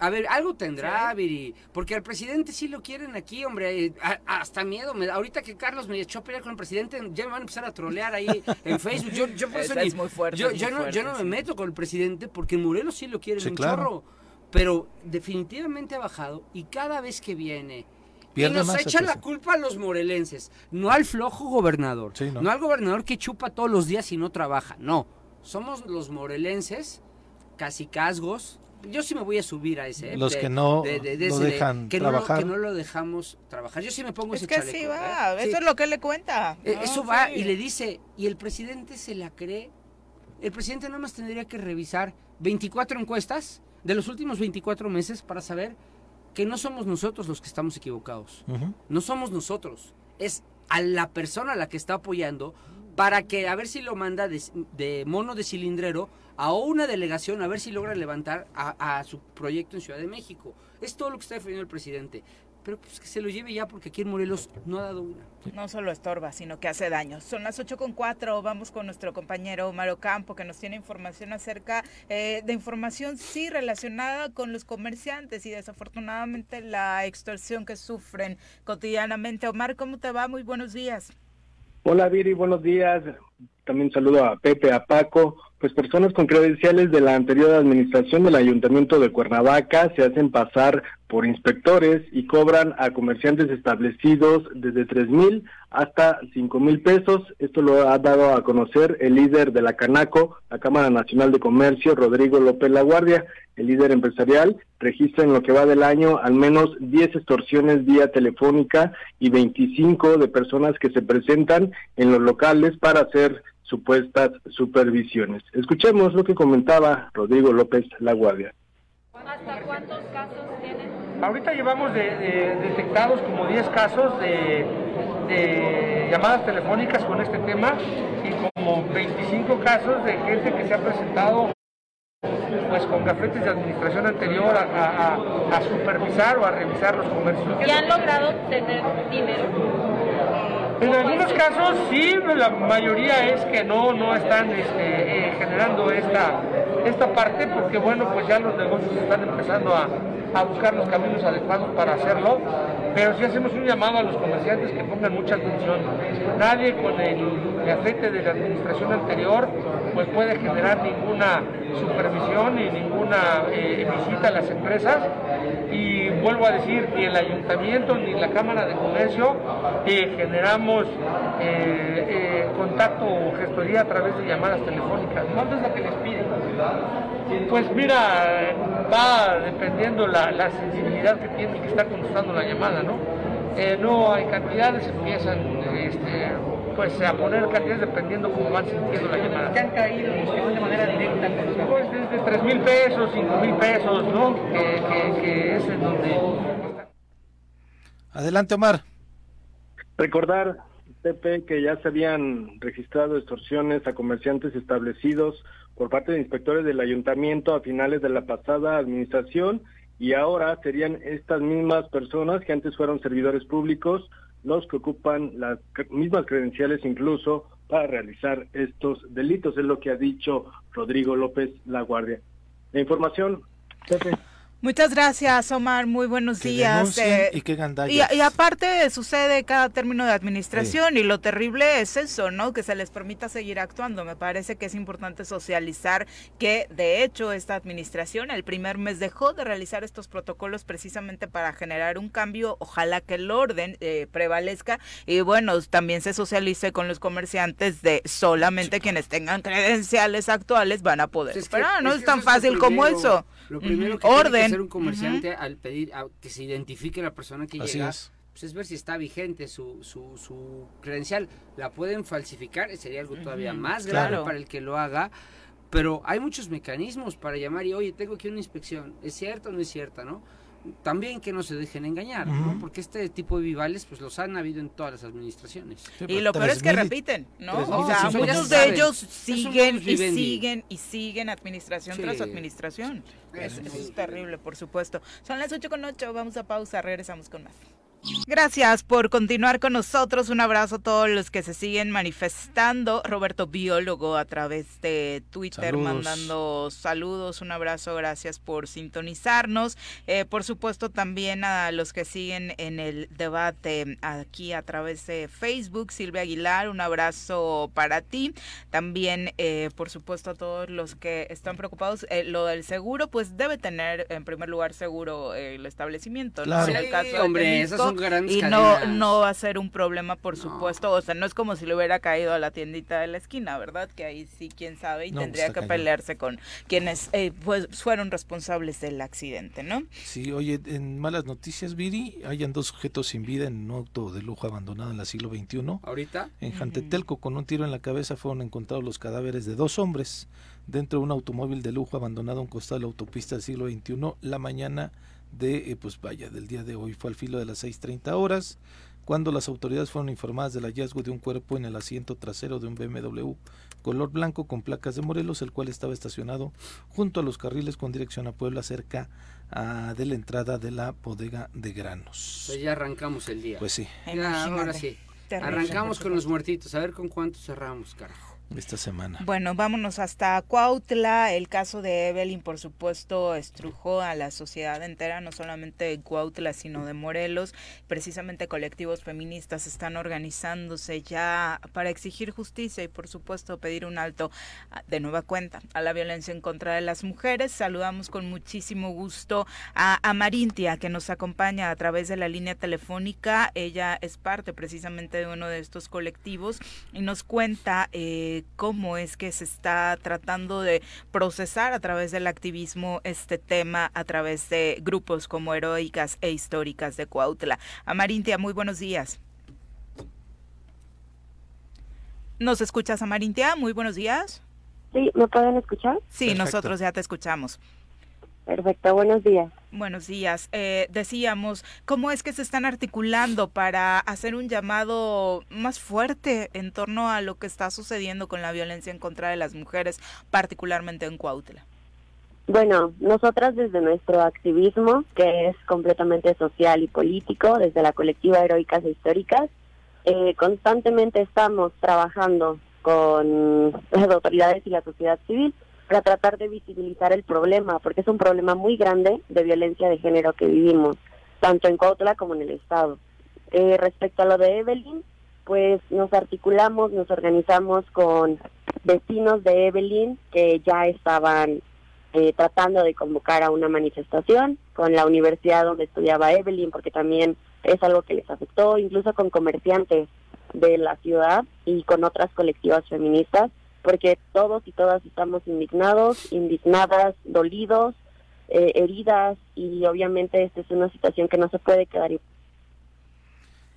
A ver, algo tendrá, Sí. Viri. Porque al presidente sí lo quieren aquí, hombre. eh, a- hasta miedo. Me, da- ahorita que Carlos me echó a pelear con el presidente, ya me van a empezar a trolear ahí en Facebook. Yo, yo por Es- eso es ni- muy fuerte, Yo, es yo muy no, yo fuerte, no me meto con el presidente porque en Morelos sí lo quieren Sí, un claro. chorro. Pero definitivamente ha bajado y cada vez que viene. Pierde y nos más echa la culpa a los morelenses, no al flojo gobernador, Sí, no. no al gobernador que chupa todos los días y no trabaja, no. Somos los morelenses, casi casgos. Yo sí me voy a subir a ese. ¿eh? Los que no lo ese dejan que No trabajar. lo, que no lo dejamos trabajar. Yo sí me pongo Es ese que chaleco. sí ¿eh? va, Sí. eso es lo que le cuenta. Eh, ¿no? Eso va Sí. y le dice, y el presidente se la cree. El presidente nada más tendría que revisar 24 encuestas de los últimos 24 meses para saber que no somos nosotros los que estamos equivocados. No somos nosotros. Es a la persona a la que está apoyando para que a ver si lo manda de, de mono de cilindrero a una delegación a ver si logra levantar a, a su proyecto en Ciudad de México. Es todo lo que está defendiendo el presidente. Pero pues que se lo lleve ya porque aquí en Morelos no ha dado una. No solo estorba, sino que hace daño. Son las 8 con 4. Vamos con nuestro compañero Omar Ocampo, que nos tiene información acerca eh, de información, sí, relacionada con los comerciantes y desafortunadamente la extorsión que sufren cotidianamente. Omar, ¿cómo te va? Muy buenos días. Hola Viri, buenos días. También saludo a Pepe, a Paco, pues personas con credenciales de la anterior administración del Ayuntamiento de Cuernavaca se hacen pasar por inspectores y cobran a comerciantes establecidos desde tres mil hasta cinco mil pesos. Esto lo ha dado a conocer el líder de la Canaco, la Cámara Nacional de Comercio, Rodrigo López Laguardia. El líder empresarial registra en lo que va del año al menos 10 extorsiones vía telefónica y 25 de personas que se presentan en los locales para hacer supuestas supervisiones. Escuchemos lo que comentaba Rodrigo López Laguardia. ¿Hasta cuántos casos tienen? Ahorita llevamos detectados como 10 casos de, llamadas telefónicas con este tema y como 25 casos de gente que se ha presentado pues con gafetes de administración anterior a, supervisar o a revisar los comercios. ¿Y han logrado tener dinero? En algunos casos sí, la mayoría es que no, no están este, eh, generando esta, esta parte porque bueno, pues ya los negocios están empezando a, a buscar los caminos adecuados para hacerlo, pero sí hacemos un llamado a los comerciantes que pongan mucha atención. Nadie con el aceite de la administración anterior pues puede generar ninguna supervisión ni ninguna eh, visita a las empresas y vuelvo a decir, ni el ayuntamiento ni la Cámara de Comercio eh, generamos eh, contacto o gestoría a través de llamadas telefónicas. ¿Cuánto es lo que les piden? Pues mira, va dependiendo la, la sensibilidad que tiene y que está contestando la llamada, ¿no? Eh, no hay cantidades, empiezan este, pues a poner cantidades dependiendo cómo van sintiendo la llamada. ¿Qué han caído de manera directa? Pues desde 3 mil pesos, 5 mil pesos, ¿no? Que, que, que es en donde... Adelante, Omar. Recordar, Pepe, que ya se habían registrado extorsiones a comerciantes establecidos por parte de inspectores del ayuntamiento a finales de la pasada administración y ahora serían estas mismas personas que antes fueron servidores públicos los que ocupan las mismas credenciales incluso para realizar estos delitos, es lo que ha dicho Rodrigo López Laguardia. La información. Muchas gracias, Omar. Muy buenos días. Eh, y, qué y, y, aparte sucede cada término de administración y lo terrible es eso, ¿no? Que se les permita seguir actuando. Me parece que es importante socializar que, de hecho, esta administración el primer mes dejó de realizar estos protocolos precisamente para generar un cambio. Ojalá que el orden eh, prevalezca y, bueno, también se socialice con los comerciantes de solamente quienes tengan credenciales actuales van a poder esperar. no es, tan fácil como eso. Lo primero que orden hacer un comerciante al pedir que se identifique la persona que llega. Es. Pues es ver si está vigente su, su, su credencial. La pueden falsificar, sería algo todavía más grave para el que lo haga. Pero hay muchos mecanismos para llamar y, oye, tengo aquí una inspección. ¿Es cierto o no es cierta, no? También que no se dejen engañar, ¿no? porque este tipo de vivales pues los han habido en todas las administraciones. y lo peor es que repiten, ¿no? O sea, muchos de ellos siguen y siguen y siguen administración tras administración. Eso, es terrible, por supuesto. Son las 8 con 8, vamos a pausa, regresamos con más. Gracias por continuar con nosotros. Un abrazo a todos los que se siguen manifestando. Roberto Biólogo a través de Twitter mandando saludos. Un abrazo, gracias por sintonizarnos. Eh, por supuesto también a los que siguen en el debate aquí a través de Facebook. Silvia Aguilar, un abrazo para ti. También, eh, por supuesto, a todos los que están preocupados. Eh, lo del seguro, pues debe tener en primer lugar seguro el establecimiento. Claro. En el caso hombre, y no, no va a ser un problema, por supuesto. O sea, no es como si le hubiera caído a la tiendita de la esquina, ¿verdad? Que ahí sí, quién sabe, y tendría que pelearse con quienes eh, pues fueron responsables del accidente, ¿no? Sí, oye, en malas noticias, Viri, hayan dos sujetos sin vida en un auto de lujo abandonado en el siglo XXI. ¿Ahorita? En Jantetelco, con un tiro en la cabeza, fueron encontrados los cadáveres de dos hombres dentro de un automóvil de lujo abandonado a un costado de la autopista del siglo XXI la mañana de, eh, pues vaya, del día de hoy. Fue al filo de las 6.30 horas, cuando las autoridades fueron informadas del hallazgo de un cuerpo en el asiento trasero de un BMW color blanco con placas de Morelos, el cual estaba estacionado junto a los carriles con dirección a Puebla, cerca ah, de la entrada de la bodega de granos. Pues ya arrancamos el día. Pues sí. ahora sí. Arrancamos con los muertitos, a ver con cuántos cerramos, carajo. Esta semana. Bueno, vámonos hasta Cuautla. El caso de Evelyn, por supuesto, estrujó a la sociedad entera, no solamente de Cuautla, sino de Morelos. Precisamente colectivos feministas están organizándose ya para exigir justicia y, por supuesto, pedir un alto de nueva cuenta a la violencia en contra de las mujeres. Saludamos con muchísimo gusto a Amarintia, que nos acompaña a través de la línea telefónica. Ella es parte precisamente de uno de estos colectivos y nos cuenta eh, cómo es que se está tratando de procesar a través del activismo este tema a través de grupos como heroicas e históricas de Cuautla. Amarintia, muy buenos días. ¿Nos escuchas, Amarintia? Muy buenos días. Sí, ¿me pueden escuchar? Sí, nosotros ya te escuchamos. Perfecto, buenos días. Buenos días. Eh, decíamos, ¿cómo es que se están articulando para hacer un llamado más fuerte en torno a lo que está sucediendo con la violencia en contra de las mujeres, particularmente en Cuautla? Bueno, nosotras desde nuestro activismo, que es completamente social y político, desde la colectiva Heroicas e Históricas, eh, constantemente estamos trabajando con las autoridades y la sociedad civil para tratar de visibilizar el problema, porque es un problema muy grande de violencia de género que vivimos, tanto en Cuautla como en el Estado. Eh, respecto a lo de Evelyn, pues nos articulamos, nos organizamos con vecinos de Evelyn que ya estaban eh, tratando de convocar a una manifestación, con la universidad donde estudiaba Evelyn, porque también es algo que les afectó, incluso con comerciantes de la ciudad y con otras colectivas feministas porque todos y todas estamos indignados, indignadas, dolidos, eh, heridas y obviamente esta es una situación que no se puede quedar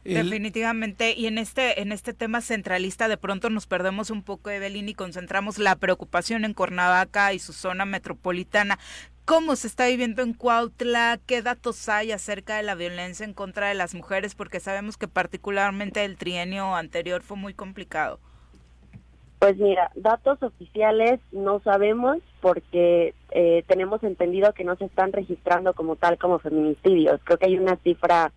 Definitivamente, y en este, en este tema centralista de pronto nos perdemos un poco, Evelyn, y concentramos la preocupación en Cuernavaca y su zona metropolitana. ¿Cómo se está viviendo en Cuautla? ¿Qué datos hay acerca de la violencia en contra de las mujeres? Porque sabemos que particularmente el trienio anterior fue muy complicado. Pues mira, datos oficiales no sabemos porque eh, tenemos entendido que no se están registrando como tal como feminicidios. Creo que hay una cifra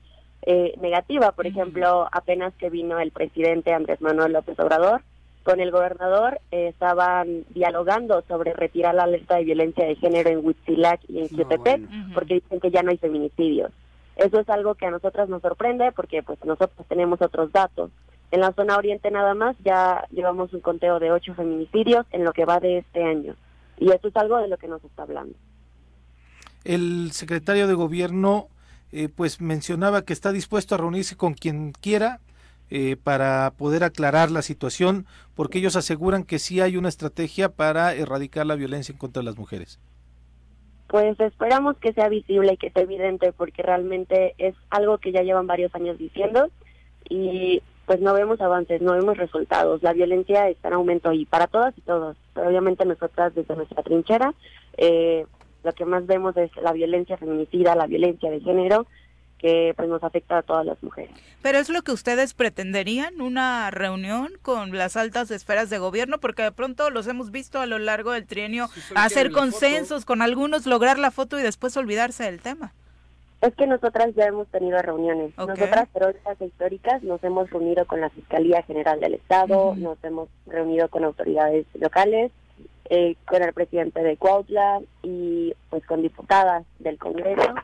eh, negativa. Por ejemplo, apenas que vino el presidente Andrés Manuel López Obrador con el gobernador, eh, estaban dialogando sobre retirar la alerta de violencia de género en Huitzilac y en Jutepec, porque dicen que ya no hay feminicidios. Eso es algo que a nosotras nos sorprende porque pues nosotros tenemos otros datos. En la zona oriente nada más ya llevamos un conteo de ocho feminicidios en lo que va de este año. Y eso es algo de lo que nos está hablando. El secretario de gobierno eh, pues mencionaba que está dispuesto a reunirse con quien quiera eh, para poder aclarar la situación, porque ellos aseguran que sí hay una estrategia para erradicar la violencia en contra de las mujeres. Pues esperamos que sea visible y que sea evidente, porque realmente es algo que ya llevan varios años diciendo y pues no vemos avances, no vemos resultados. La violencia está en aumento y para todas y todos. Pero obviamente nosotras desde nuestra trinchera eh, lo que más vemos es la violencia feminicida, la violencia de género que pues nos afecta a todas las mujeres. Pero es lo que ustedes pretenderían, una reunión con las altas esferas de gobierno, porque de pronto los hemos visto a lo largo del trienio hacer consensos con algunos, lograr la foto y después olvidarse del tema. Es que nosotras ya hemos tenido reuniones. Nosotras, periodistas históricas, nos hemos reunido con la Fiscalía General del Estado, nos hemos reunido con autoridades locales, eh, con el presidente de Cuautla y pues con diputadas del Congreso.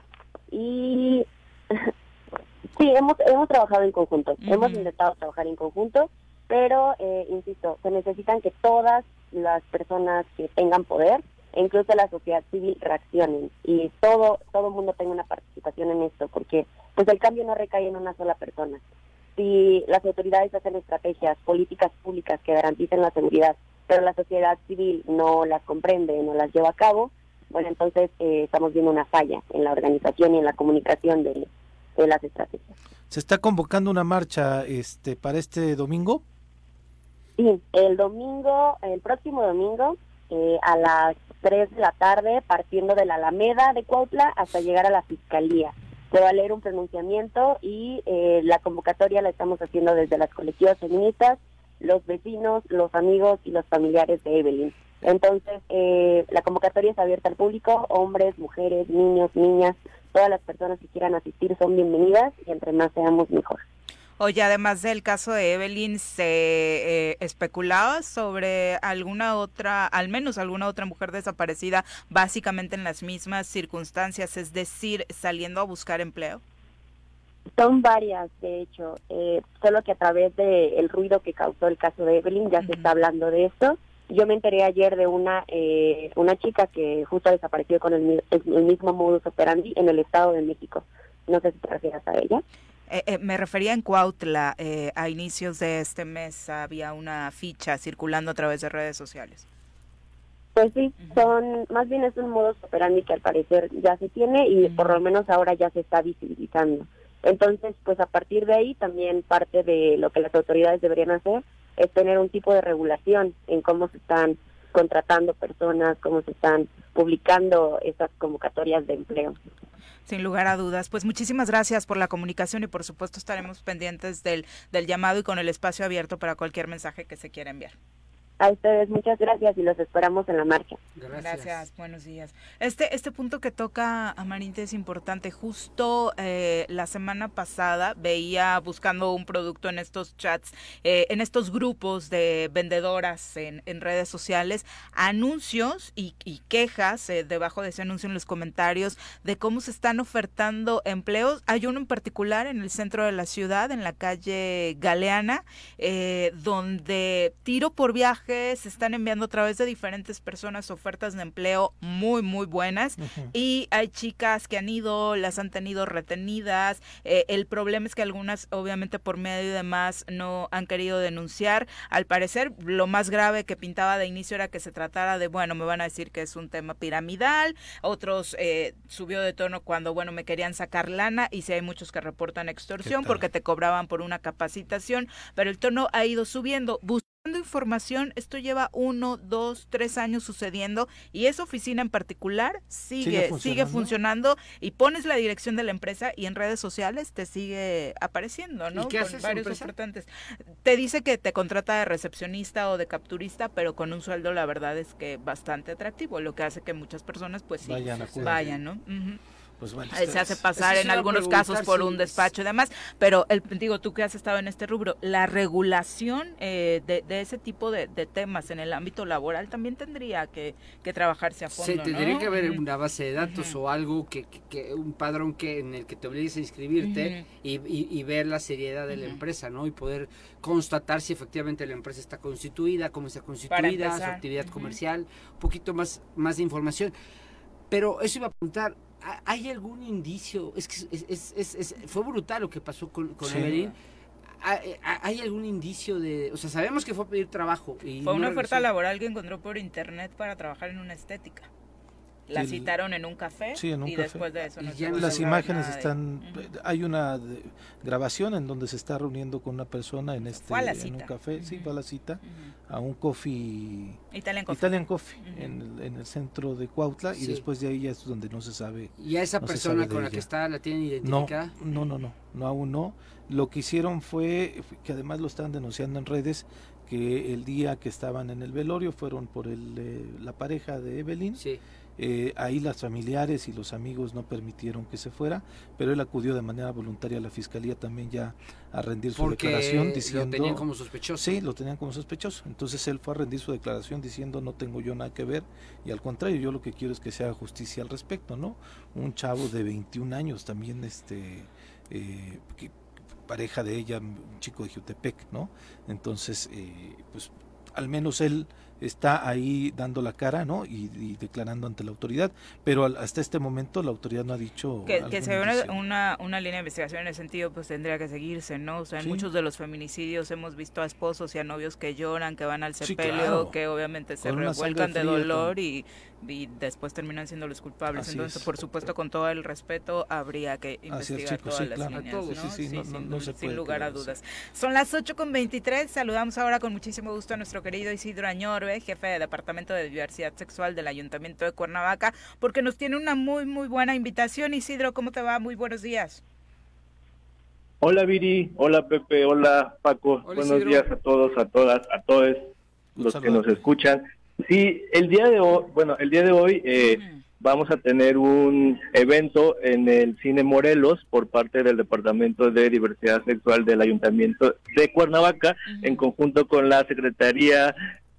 Y sí, hemos, hemos trabajado en conjunto, hemos intentado trabajar en conjunto, pero, eh, insisto, se necesitan que todas las personas que tengan poder e incluso la sociedad civil reaccionen y todo todo el mundo tenga una participación en esto porque pues el cambio no recae en una sola persona. Si las autoridades hacen estrategias políticas públicas que garanticen la seguridad pero la sociedad civil no las comprende no las lleva a cabo bueno entonces eh, estamos viendo una falla en la organización y en la comunicación de, de las estrategias. Se está convocando una marcha este para este domingo sí el domingo el próximo domingo eh, a las 3 de la tarde, partiendo de la Alameda de Cuautla hasta llegar a la Fiscalía. Se va a leer un pronunciamiento y eh, la convocatoria la estamos haciendo desde las colectivas feministas, los vecinos, los amigos y los familiares de Evelyn. Entonces, eh, la convocatoria es abierta al público, hombres, mujeres, niños, niñas, todas las personas que quieran asistir son bienvenidas y entre más seamos mejor. Oye, además del caso de Evelyn, ¿se eh, especulaba sobre alguna otra, al menos alguna otra mujer desaparecida, básicamente en las mismas circunstancias, es decir, saliendo a buscar empleo? Son varias, de hecho, eh, solo que a través del el ruido que causó el caso de Evelyn ya se está hablando de esto. Yo me enteré ayer de una eh, una chica que justo desapareció con el, el, mismo modus operandi en el Estado de México. No sé si te refieres a ella. Eh, eh, me refería en Cuautla, eh, a inicios de este mes había una ficha circulando a través de redes sociales. Pues sí, son, más bien es un modus operandi que al parecer ya se tiene y por lo menos ahora ya se está visibilizando. Entonces, pues a partir de ahí también parte de lo que las autoridades deberían hacer es tener un tipo de regulación en cómo se están contratando personas, cómo se están publicando esas convocatorias de empleo. Sin lugar a dudas. Pues muchísimas gracias por la comunicación y por supuesto estaremos pendientes del, del llamado y con el espacio abierto para cualquier mensaje que se quiera enviar. A ustedes muchas gracias y los esperamos en la marcha. Gracias, buenos días. Este, este punto que toca Amarinte es importante. Justo eh, la semana pasada veía buscando un producto en estos chats, eh, en estos grupos de vendedoras en, en redes sociales, anuncios y, y quejas eh, debajo de ese anuncio en los comentarios de cómo se están ofertando empleos. Hay uno en particular en el centro de la ciudad, en la calle Galeana, donde tiro por viaje se están enviando a través de diferentes personas ofertas de empleo muy, muy buenas. Y hay chicas que han ido, las han tenido retenidas. Eh, el problema es que algunas, obviamente, por medio y demás, no han querido denunciar. Al parecer, lo más grave que pintaba de inicio era que se tratara de, bueno, me van a decir que es un tema piramidal. Otros eh, subió de tono cuando, bueno, me querían sacar lana. Y si hay muchos que reportan extorsión porque te cobraban por una capacitación. Pero el tono ha ido subiendo información, esto lleva uno, dos, tres años sucediendo y esa oficina en particular sigue, sigue funcionando, y pones la dirección de la empresa y en redes sociales te sigue apareciendo, ¿no? ¿Y qué haces varios ofertantes. Te dice que te contrata de recepcionista o de capturista, pero con un sueldo la verdad es que bastante atractivo, lo que hace que muchas personas pues sí vayan, ¿no? Pues se hace pasar en algunos casos por un despacho y demás, pero el, digo, tú que has estado en este rubro, la regulación eh, de, ese tipo de, temas en el ámbito laboral también tendría que, trabajarse a fondo. Sí, tendría que haber una base de datos o algo, que, un padrón que en el que te obligues a inscribirte y, ver la seriedad de la empresa, ¿no? Y poder constatar si efectivamente la empresa está constituida, cómo está constituida, su actividad comercial, un poquito más, más de información. Pero eso iba a apuntar, ¿Hay algún indicio? Es que es, es, es, fue brutal lo que pasó con, con Evelyn. ¿Hay algún indicio de.? O sea, sabemos que fue a pedir trabajo. Y fue una oferta laboral que encontró por internet para trabajar en una estética. La citaron en un café sí, en un y café. después de eso Las imágenes están... Hay una grabación en donde se está reuniendo con una persona en este en un café, sí, va a la cita, a un coffee... Italian Coffee. en, el, centro de Cuautla y después de ahí ya es donde no se sabe... ¿Y a esa persona con la que está la tienen identificada? No, no, no, no, aún no. Lo que hicieron fue, que además lo están denunciando en redes, que el día que estaban en el velorio fueron por el, eh, la pareja de Evelyn. Sí eh, ahí las familiares y los amigos no permitieron que se fuera, pero él acudió de manera voluntaria a la fiscalía también ya a rendir su declaración diciendo... lo tenían como sospechoso. Sí, lo tenían como sospechoso. Entonces él fue a rendir su declaración diciendo no tengo yo nada que ver y al contrario, yo lo que quiero es que se haga justicia al respecto, ¿no? Un chavo de 21 años también, este... Eh, pareja de ella, un chico de Jutepec, ¿no? Entonces, eh, pues al menos él está ahí dando la cara ¿no? y, declarando ante la autoridad, pero hasta este momento la autoridad no ha dicho... Que, que se ve una, una, línea de investigación en ese sentido, pues tendría que seguirse, ¿no? O sea, en muchos de los feminicidios hemos visto a esposos y a novios que lloran, que van al sepelio, que obviamente se revuelcan de dolor y y después terminan siendo los culpables. Entonces, por supuesto, con todo el respeto, habría que investigar todas las líneas, sin, lugar a dudas. Son las 8 con 23. Saludamos ahora con muchísimo gusto a nuestro querido Isidro Añorbe, jefe de Departamento de Diversidad Sexual del Ayuntamiento de Cuernavaca, porque nos tiene una muy, muy buena invitación. Isidro, ¿cómo te va? Muy buenos días. Hola Viri, hola Pepe, hola Paco, buenos días a todos, a todas, a todos los que nos escuchan. Sí, el día de hoy, bueno, el día de hoy eh, vamos a tener un evento en el Cine Morelos por parte del Departamento de Diversidad Sexual del Ayuntamiento de Cuernavaca, en conjunto con la Secretaría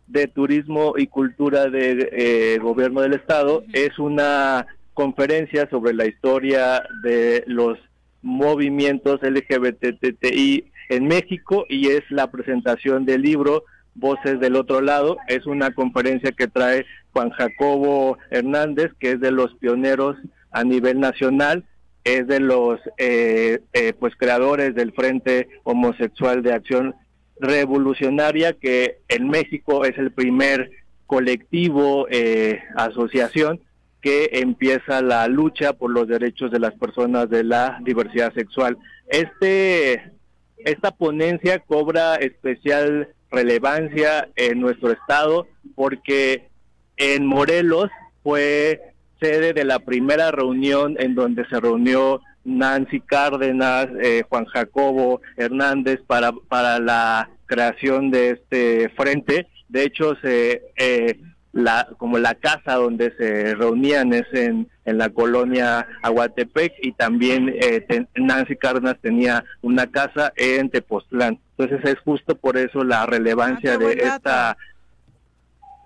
de Turismo y Cultura del eh, Gobierno del Estado. Es una conferencia sobre la historia de los movimientos LGBTI en México y es la presentación del libro Voces del Otro Lado. Es una conferencia que trae Juan Jacobo Hernández, que es de los pioneros a nivel nacional, es de los eh, eh, pues creadores del Frente Homosexual de Acción Revolucionaria, que en México es el primer colectivo, eh, asociación que empieza la lucha por los derechos de las personas de la diversidad sexual. Este, esta ponencia cobra especial relevancia en nuestro estado porque en Morelos fue sede de la primera reunión en donde se reunió Nancy Cárdenas, eh, Juan Jacobo Hernández para, para la creación de este frente. De hecho, se, eh, la, como la casa donde se reunían es en, en la colonia Aguatepec y también eh, Nancy Cárdenas tenía una casa en Tepoztlán. Entonces es justo por eso la relevancia ah, de esta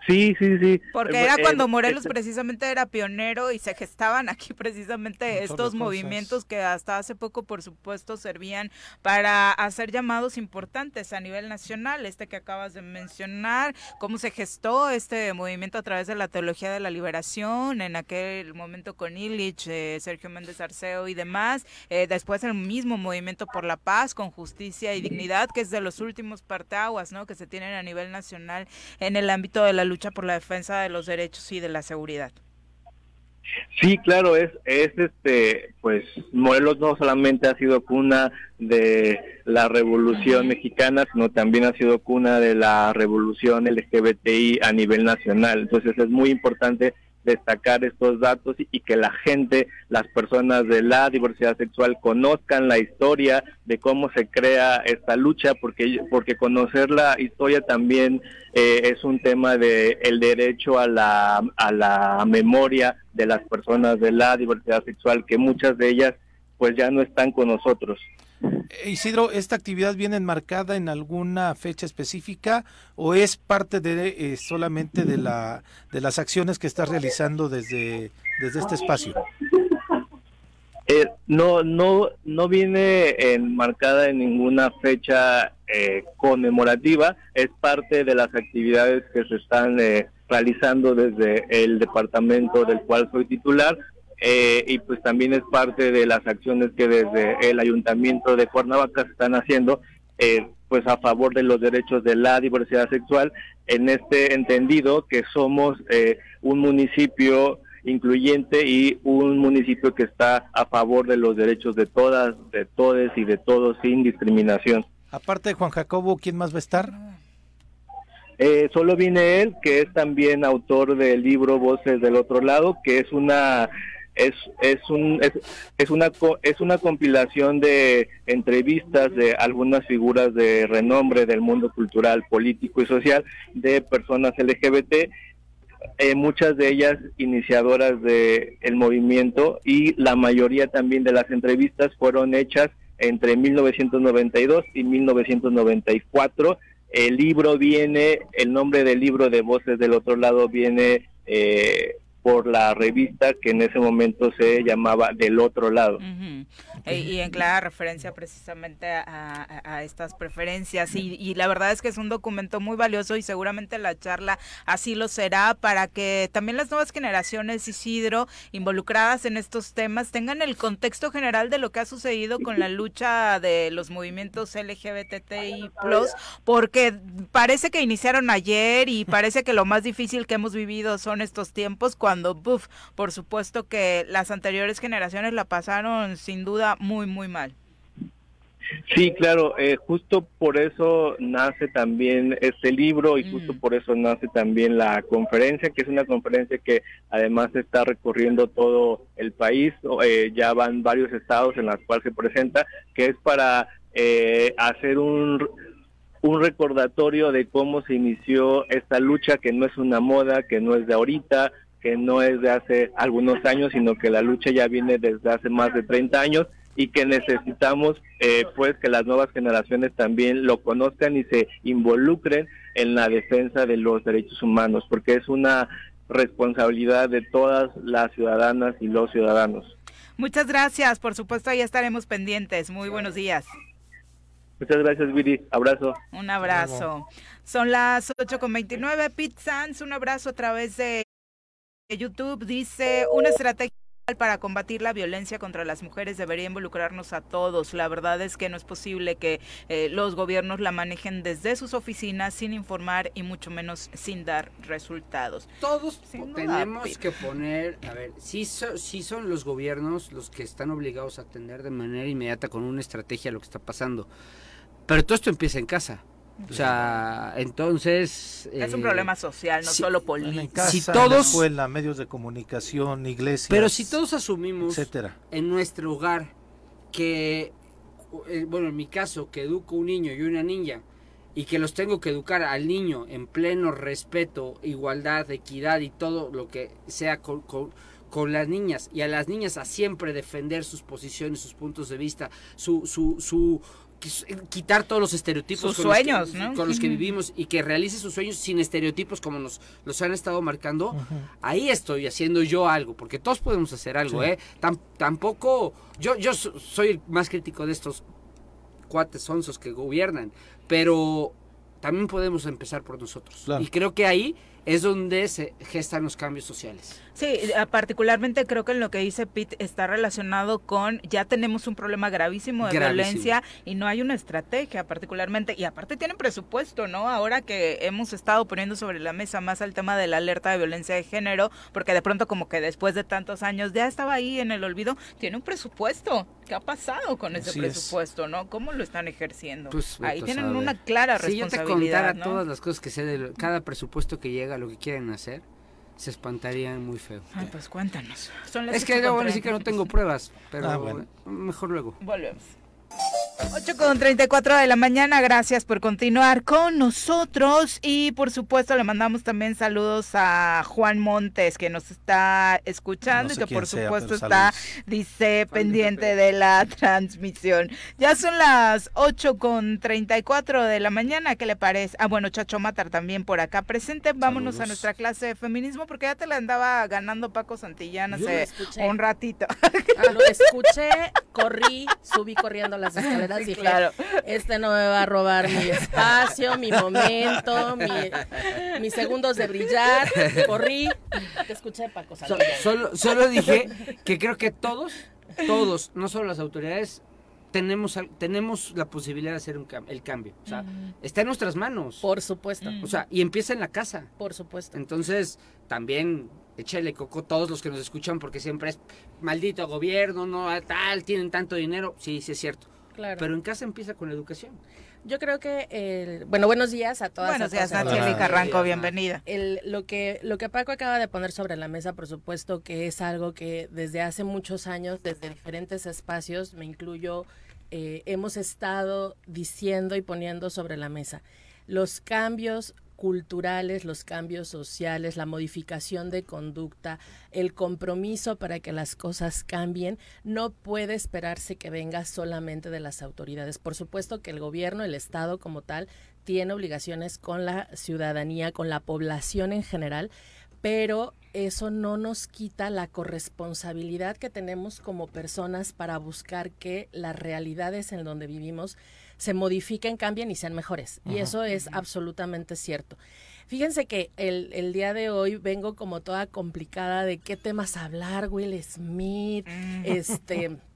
Sí, sí, sí. Porque era cuando Morelos precisamente era pionero y se gestaban aquí precisamente estos movimientos que hasta hace poco, por supuesto, servían para hacer llamados importantes a nivel nacional. Este que acabas de mencionar, cómo se gestó este movimiento a través de la teología de la liberación, en aquel momento con Illich, eh, Sergio Méndez Arceo y demás. Eh, después el mismo movimiento por la paz, con justicia y dignidad, que es de los últimos parteaguas, ¿no? Que se tienen a nivel nacional en el ámbito de la lucha lucha por la defensa de los derechos y de la seguridad. Sí, claro, es, es este, pues Morelos no solamente ha sido cuna de la revolución mexicana, sino también ha sido cuna de la revolución LGBTI a nivel nacional. Entonces es muy importante destacar estos datos y que la gente, las personas de la diversidad sexual conozcan la historia de cómo se crea esta lucha, porque, porque conocer la historia también eh, es un tema de el derecho a la, a la memoria de las personas de la diversidad sexual, que muchas de ellas pues ya no están con nosotros. Eh, Isidro, ¿esta actividad viene enmarcada en alguna fecha específica o es parte de eh, solamente de la de las acciones que estás realizando desde, desde este espacio? Eh, no, no, no viene enmarcada en ninguna fecha conmemorativa, es parte de las actividades que se están realizando desde el departamento del cual soy titular, eh, y pues también es parte de las acciones que desde el ayuntamiento de Cuernavaca se están haciendo eh, pues a favor de los derechos de la diversidad sexual en este entendido que somos eh, un municipio incluyente y un municipio que está a favor de los derechos de todas, de todes y de todos sin discriminación. Aparte de Juan Jacobo, ¿quién más va a estar? solo viene él, que es también autor del libro Voces del Otro Lado, que es una es, es, un, es, es, una, es una compilación de entrevistas de algunas figuras de renombre del mundo cultural, político y social de personas LGBT, eh, muchas de ellas iniciadoras del el movimiento y la mayoría también de las entrevistas fueron hechas entre 1992 y 1994. El libro viene, el nombre del libro de Voces del Otro Lado viene eh, por la revista que en ese momento se llamaba Del Otro Lado. E, y en clara referencia precisamente a, estas preferencias y, la verdad es que es un documento muy valioso y seguramente la charla así lo será para que también las nuevas generaciones Isidro involucradas en estos temas tengan el contexto general de lo que ha sucedido con la lucha de los movimientos LGBTI+, porque parece que iniciaron ayer y parece que lo más difícil que hemos vivido son estos tiempos buf, por supuesto que las anteriores generaciones la pasaron sin duda muy, muy mal. Sí, claro, eh, justo por eso nace también este libro y justo mm. por eso nace también la conferencia, que es una conferencia que además está recorriendo todo el país, eh, ya van varios estados en los cuales se presenta, que es para eh, hacer un, un recordatorio de cómo se inició esta lucha, que no es una moda, que no es de ahorita, que no es de hace algunos años, sino que la lucha ya viene desde hace más de 30 años y que necesitamos eh, pues que las nuevas generaciones también lo conozcan y se involucren en la defensa de los derechos humanos, porque es una responsabilidad de todas las ciudadanas y los ciudadanos. Muchas gracias, por supuesto, ahí estaremos pendientes. Muy buenos días. Muchas gracias, Viri. Abrazo. Un abrazo. Son las 8.29. Pete Sanz, un abrazo a través de YouTube. Dice, una estrategia para combatir la violencia contra las mujeres debería involucrarnos a todos. La verdad es que no es posible que eh, los gobiernos la manejen desde sus oficinas sin informar y mucho menos sin dar resultados. Todos tenemos que poner, a ver, sí, sí son los gobiernos los que están obligados a atender de manera inmediata con una estrategia lo que está pasando. Pero todo esto empieza en casa. O sea, entonces... Es un problema eh, social, no solo político. En casa, si todos, en escuela, medios de comunicación, iglesias... Pero si todos asumimos etcétera. en nuestro hogar que, eh, bueno, en mi caso, que educo un niño y una niña, y que los tengo que educar al niño en pleno respeto, igualdad, equidad y todo lo que sea con, con, con las niñas, y a las niñas a siempre defender sus posiciones, sus puntos de vista, su, su, su quitar todos los estereotipos con sueños, los que, con los que vivimos y que realice sus sueños sin estereotipos como nos los han estado marcando, ahí estoy haciendo yo algo, porque todos podemos hacer algo, ¿eh? tampoco, yo, yo soy el más crítico de estos cuates sonsos que gobiernan, pero también podemos empezar por nosotros. Y creo que ahí es donde se gestan los cambios sociales. Sí, eh, particularmente creo que en lo que dice Pete está relacionado con ya tenemos un problema gravísimo de violencia y no hay una estrategia particularmente y aparte tienen presupuesto, ¿no? Ahora que hemos estado poniendo sobre la mesa más el tema de la alerta de violencia de género, porque de pronto como que después de tantos años ya estaba ahí en el olvido, tiene un presupuesto. ¿Qué ha pasado con ese presupuesto, no? ¿Cómo lo están ejerciendo? Pues, ahí tienen una clara responsabilidad. Si yo te contara todas las cosas que sé de cada presupuesto que llega, lo que quieren hacer, se espantarían muy feo. Ay, pues cuéntanos. es que no, decir que no tengo pruebas, pero ah, mejor luego. Volvemos. 8 con 34 de la mañana, gracias por continuar con nosotros y por supuesto le mandamos también saludos a Juan Montes que nos está escuchando y que por supuesto está, dice, pendiente de la transmisión. Ya son las 8 con 34 de la mañana, ¿qué le parece? Ah, bueno, Chacho Matar también por acá presente. Vámonos a nuestra clase de feminismo porque ya te la andaba ganando Paco Santillán hace un ratito. Ah, lo escuché, corrí, subí corriendo las escaleras claro. este no me va a robar mi espacio, mi momento, mis segundos de brillar. Corrí, te escuché, Paco. solo, solo dije que creo que todos, todos, no solo las autoridades, tenemos, tenemos la posibilidad de hacer un el cambio. O sea, está en nuestras manos. Por supuesto. O sea, y empieza en la casa. Por supuesto. Entonces, también échale coco todos los que nos escuchan porque siempre es maldito gobierno, no tal, tienen tanto dinero. Sí, sí es cierto. Pero en casa empieza con la educación. Yo creo que, el, bueno, buenos días a todas. Buenos días, Nacheli Carranco, bienvenida. El, lo, que, lo que Paco acaba de poner sobre la mesa, por supuesto, que es algo que desde hace muchos años, desde diferentes espacios, me incluyo, eh, hemos estado diciendo y poniendo sobre la mesa. Los cambios culturales, los cambios sociales, la modificación de conducta, el compromiso para que las cosas cambien, no puede esperarse que venga solamente de las autoridades. Por supuesto que el gobierno, el Estado como tal, tiene obligaciones con la ciudadanía, con la población en general, pero eso no nos quita la corresponsabilidad que tenemos como personas para buscar que las realidades en donde vivimos se modifiquen, cambien y sean mejores. Y eso es absolutamente cierto. Fíjense que el, el, día de hoy vengo como toda complicada de qué temas hablar, Will Smith, mm. este...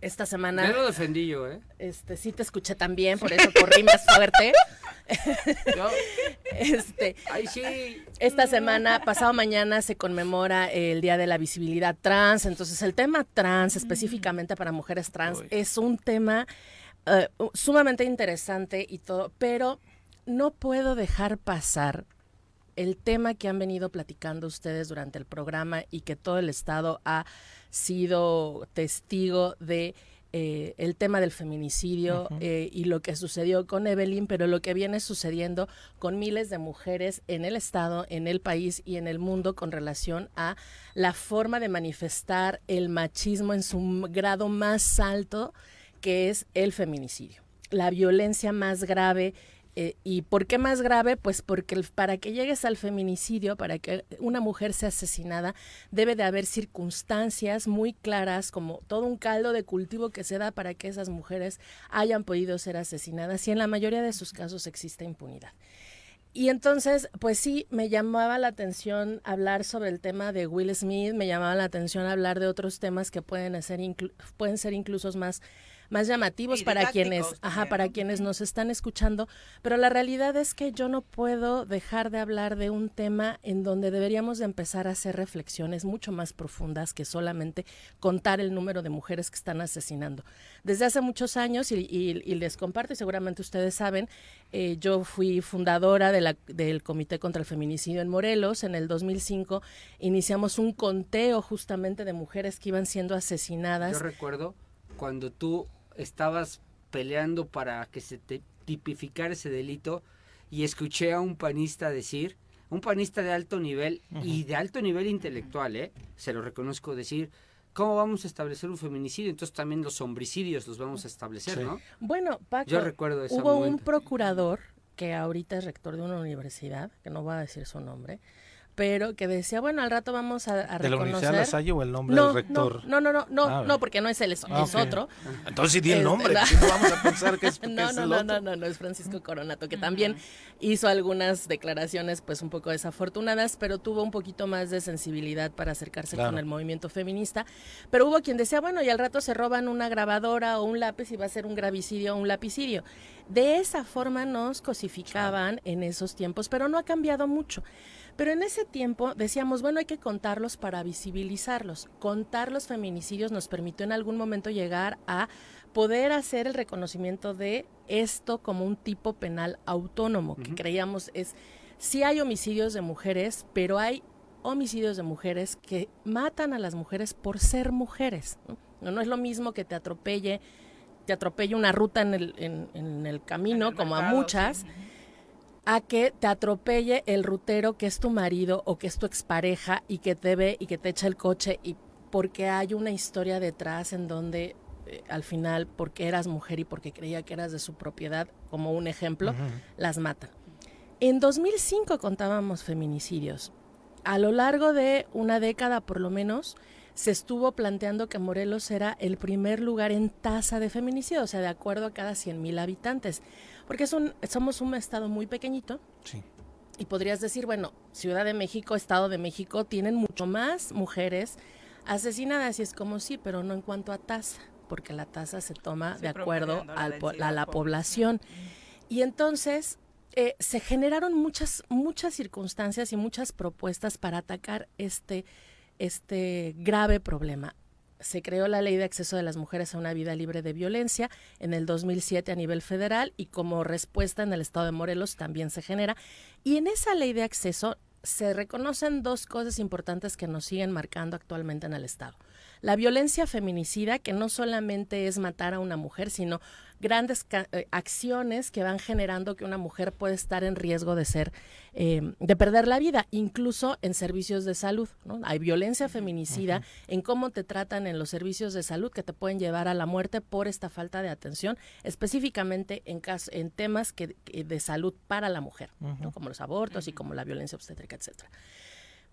Esta semana... Ya lo defendí yo, ¿eh? Este, sí te escuché también, por eso corrí más fuerte. Este, Ay, sí. Esta semana, pasado mañana, se conmemora el Día de la Visibilidad Trans. Entonces, el tema trans, específicamente para mujeres trans, es un tema eh, sumamente interesante y todo, pero no puedo dejar pasar el tema que han venido platicando ustedes durante el programa y que todo el Estado ha sido testigo de eh, el tema del feminicidio eh, y lo que sucedió con Evelyn, pero lo que viene sucediendo con miles de mujeres en el Estado, en el país y en el mundo con relación a la forma de manifestar el machismo en su grado más alto, que es el feminicidio. La violencia más grave eh, ¿Y por qué más grave? Pues porque para que llegues al feminicidio, para que una mujer sea asesinada, debe de haber circunstancias muy claras, como todo un caldo de cultivo que se da para que esas mujeres hayan podido ser asesinadas y en la mayoría de sus casos existe impunidad. Y entonces, pues sí, me llamaba la atención hablar sobre el tema de Will Smith, me llamaba la atención hablar de otros temas que pueden ser, pueden ser incluso más más llamativos para quienes, ajá, para quienes nos están escuchando, pero la realidad es que yo no puedo dejar de hablar de un tema en donde deberíamos de empezar a hacer reflexiones mucho más profundas que solamente contar el número de mujeres que están asesinando. Desde hace muchos años, y, les comparto, y seguramente ustedes saben, eh, yo fui fundadora de la, del Comité contra el Feminicidio en Morelos. En el 2005 iniciamos un conteo justamente de mujeres que iban siendo asesinadas. Yo recuerdo cuando tú estabas peleando para que se te tipificara ese delito y escuché a un panista decir, un panista de alto nivel y de alto nivel intelectual, ¿eh? se lo reconozco decir, ¿cómo vamos a establecer un feminicidio? Entonces también los homicidios los vamos a establecer, ¿no? Bueno, Paco, Yo recuerdo hubo un procurador que ahorita es rector de una universidad, que no voy a decir su nombre, pero que decía, bueno, al rato vamos a, a ¿De reconocer... la Universidad La Salle o el nombre del rector? No, no, no, no, no, no, porque no es él, es, Ah, es otro. Entonces sí di el nombre, si no vamos a pensar que es, que no, es no, el no, otro. no, no, no, es Francisco Coronato, que también hizo algunas declaraciones pues un poco desafortunadas, pero tuvo un poquito más de sensibilidad para acercarse Claro. con el movimiento feminista. Pero hubo quien decía, bueno, y al rato se roban una grabadora o un lápiz y va a ser un gravicidio o un lapicidio. De esa forma nos cosificaban en esos tiempos, pero no ha cambiado mucho. Pero en ese tiempo decíamos, bueno, hay que contarlos para visibilizarlos. Contar los feminicidios nos permitió en algún momento llegar a poder hacer el reconocimiento de esto como un tipo penal autónomo, que creíamos es, sí hay homicidios de mujeres, pero hay homicidios de mujeres que matan a las mujeres por ser mujeres. No, no, es lo mismo que te atropelle, te atropelle una ruta en el, en, en el camino, como a muchas, a que te atropelle el rutero que es tu marido o que es tu expareja y que te ve y que te echa el coche y porque hay una historia detrás en donde eh, al final porque eras mujer y porque creía que eras de su propiedad, como un ejemplo, las matan. En 2005 contábamos feminicidios. A lo largo de una década por lo menos se estuvo planteando que Morelos era el primer lugar en tasa de feminicidio, o sea, de acuerdo a cada 100 mil habitantes, porque es un, somos un estado muy pequeñito. Sí. Y podrías decir, bueno, Ciudad de México, Estado de México, tienen mucho más mujeres asesinadas, y es como sí, pero no en cuanto a tasa, porque la tasa se toma Sí, de acuerdo la po- a la población. Y entonces eh, se generaron muchas, muchas circunstancias y muchas propuestas para atacar este, este grave problema. Se creó la ley de acceso de las mujeres a una vida libre de violencia en el 2007 a nivel federal y como respuesta en el estado de Morelos también se genera. Y en esa ley de acceso se reconocen dos cosas importantes que nos siguen marcando actualmente en el estado. La violencia feminicida, que no solamente es matar a una mujer, sino grandes eh, acciones que van generando que una mujer puede estar en riesgo de ser, eh, de perder la vida, incluso en servicios de salud. ¿no? Hay violencia feminicida en cómo te tratan en los servicios de salud que te pueden llevar a la muerte por esta falta de atención, específicamente en, en temas que, de salud para la mujer, ¿no? Como los abortos y como la violencia obstétrica, etcétera.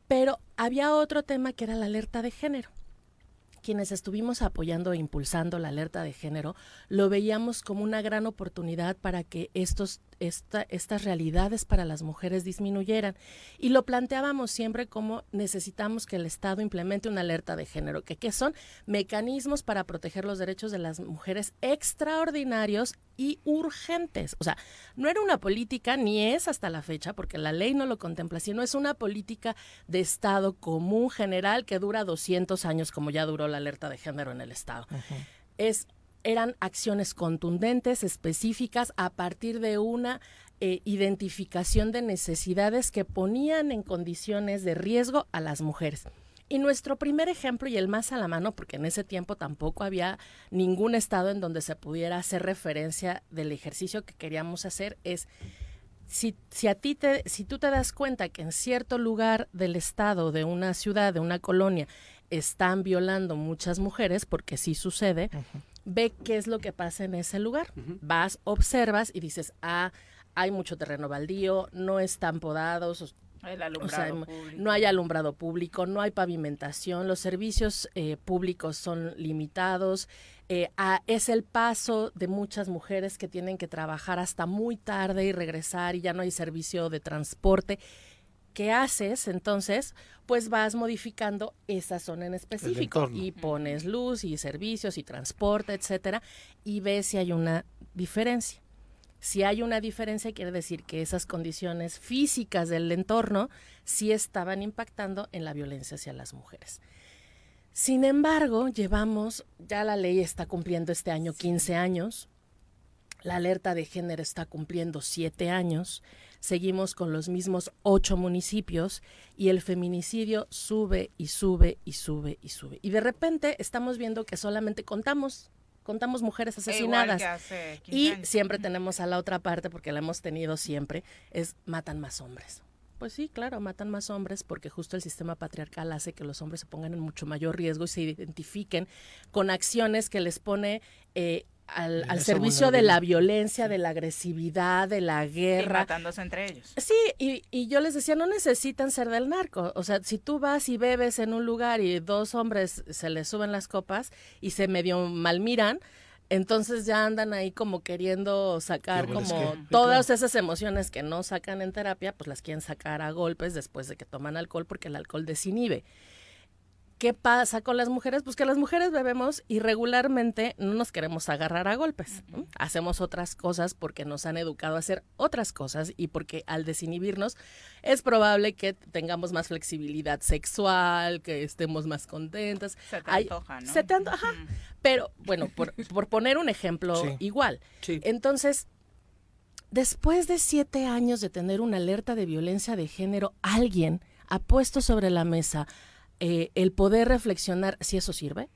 Pero había otro tema que era la alerta de género quienes estuvimos apoyando e impulsando la alerta de género, lo veíamos como una gran oportunidad para que estos, esta- estas realidades para las mujeres disminuyeran. Y lo planteábamos siempre como necesitamos que el Estado implemente una alerta de género, que, que son mecanismos para proteger los derechos de las mujeres extraordinarios y urgentes. O sea, no era una política, ni es hasta la fecha, porque la ley no lo contempla, sino es una política de Estado común general que dura 200 años, como ya duró la alerta de género en el Estado. Es, eran acciones contundentes, específicas, a partir de una eh, identificación de necesidades que ponían en condiciones de riesgo a las mujeres. Y nuestro primer ejemplo y el más a la mano, porque en ese tiempo tampoco había ningún estado en donde se pudiera hacer referencia del ejercicio que queríamos hacer, es si, si a ti te, si tú te das cuenta que en cierto lugar del estado, de una ciudad, de una colonia, están violando muchas mujeres, porque sí sucede, ve qué es lo que pasa en ese lugar. Vas, observas y dices, ah, hay mucho terreno baldío, no están podados, el alumbrado público. no hay alumbrado público, no hay pavimentación, los servicios eh, públicos son limitados, eh, a- es el paso de muchas mujeres que tienen que trabajar hasta muy tarde y regresar y ya no hay servicio de transporte. ¿Qué haces entonces? Pues vas modificando esa zona en específico y pones luz y servicios y transporte, etcétera, y ves si hay una diferencia. Si hay una diferencia, quiere decir que esas condiciones físicas del entorno sí estaban impactando en la violencia hacia las mujeres. Sin embargo, llevamos, ya la ley está cumpliendo este año 15 años, la alerta de género está cumpliendo 7 años, seguimos con los mismos 8 municipios y el feminicidio sube y sube y sube y sube. Y de repente estamos viendo que solamente contamos, contamos mujeres asesinadas. que hace 15 Y siempre tenemos a la otra parte, porque la hemos tenido siempre, es matan más hombres. Pues sí, claro, matan más hombres porque justo el sistema patriarcal hace que los hombres se pongan en mucho mayor riesgo y se identifiquen con acciones que les pone eh, al, servicio de la violencia, de la agresividad, de la Y guerra. matándose entre ellos. Sí, y, y yo les decía, no necesitan ser del narco. O sea, si tú vas y bebes en un lugar y dos hombres se les suben las copas y se medio malmiran, entonces ya andan ahí como queriendo sacar como es que- todas esas emociones que no sacan en terapia, pues las quieren sacar a golpes después de que toman alcohol porque el alcohol desinhibe. ¿Qué pasa con las mujeres? Pues que las mujeres bebemos y regularmente no nos queremos agarrar a golpes. ¿no? Hacemos otras cosas porque nos han educado a hacer otras cosas y porque al desinhibirnos es probable que tengamos más flexibilidad sexual, que estemos más contentas. Se te Hay- antoja, ¿no? Se te antoja. ajá. Pero bueno, por, por poner un ejemplo Sí. igual. Sí. Entonces, después de siete años de tener una alerta de violencia de género, alguien ha puesto sobre la mesa eh, el poder reflexionar si eso sirve.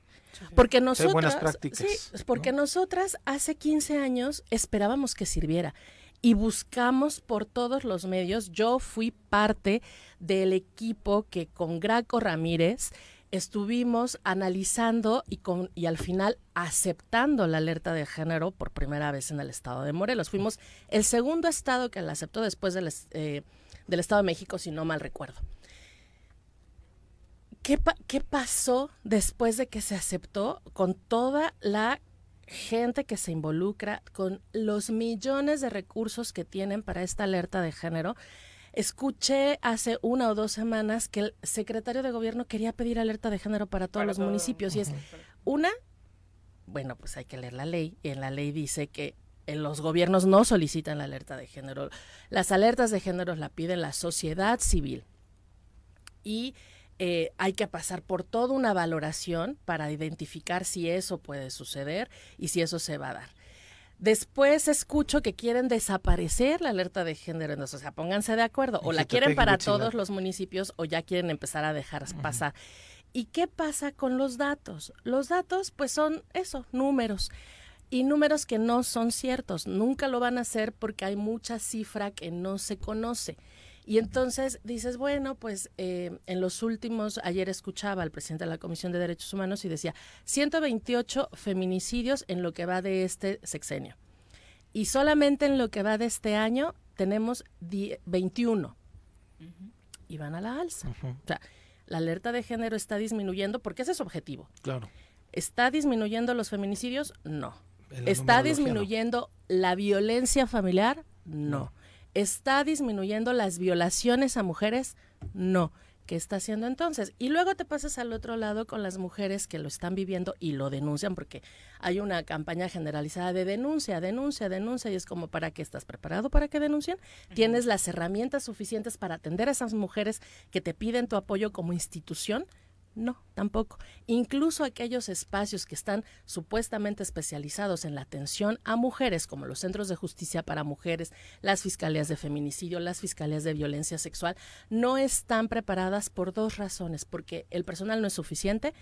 Porque nosotras, buenas prácticas, sí, porque nosotras hace 15 años esperábamos que sirviera y buscamos por todos los medios. Yo fui parte del equipo que con Graco Ramírez estuvimos analizando y, con, y al final aceptando la alerta de género por primera vez en el estado de Morelos. Fuimos el segundo estado que la aceptó después del, eh, del estado de México, si no mal recuerdo. ¿Qué, pa- ¿Qué pasó después de que se aceptó con toda la gente que se involucra, con los millones de recursos que tienen para esta alerta de género? Escuché hace una o dos semanas que el secretario de gobierno quería pedir alerta de género para todos Para los todo. municipios y es una, bueno, pues hay que leer la ley y en la ley dice que en los gobiernos no solicitan la alerta de género. Las alertas de género la piden la sociedad civil y eh, hay que pasar por toda una valoración para identificar si eso puede suceder y si eso se va a dar. Después escucho que quieren desaparecer la alerta de género, entonces, o sea, pónganse de acuerdo, o la quieren para todos los municipios o ya quieren empezar a dejar pasar. ¿Y qué pasa con los datos? Los datos, pues son eso, números. Y números que no son ciertos, nunca lo van a hacer porque hay mucha cifra que no se conoce. Y entonces dices, bueno, pues eh, en los últimos, ayer escuchaba al presidente de la Comisión de Derechos Humanos y decía, 128 feminicidios en lo que va de este sexenio. Y solamente en lo que va de este año tenemos die- 21. Y van a la alza. O sea, la alerta de género está disminuyendo porque ese es su objetivo. Claro. ¿Está disminuyendo los feminicidios? No. ¿Está no. disminuyendo la violencia familiar? No. ¿Está disminuyendo las violaciones a mujeres? No. ¿Qué está haciendo entonces? Y luego te pasas al otro lado con las mujeres que lo están viviendo y lo denuncian porque hay una campaña generalizada de denuncia, denuncia, denuncia y es como para qué estás preparado para que denuncien? ¿Tienes las herramientas suficientes para atender a esas mujeres que te piden tu apoyo como institución? No, tampoco. Incluso aquellos espacios que están supuestamente especializados en la atención a mujeres, como los centros de justicia para mujeres, las fiscalías de feminicidio, las fiscalías de violencia sexual, no están preparadas por dos razones, porque el personal no es suficiente.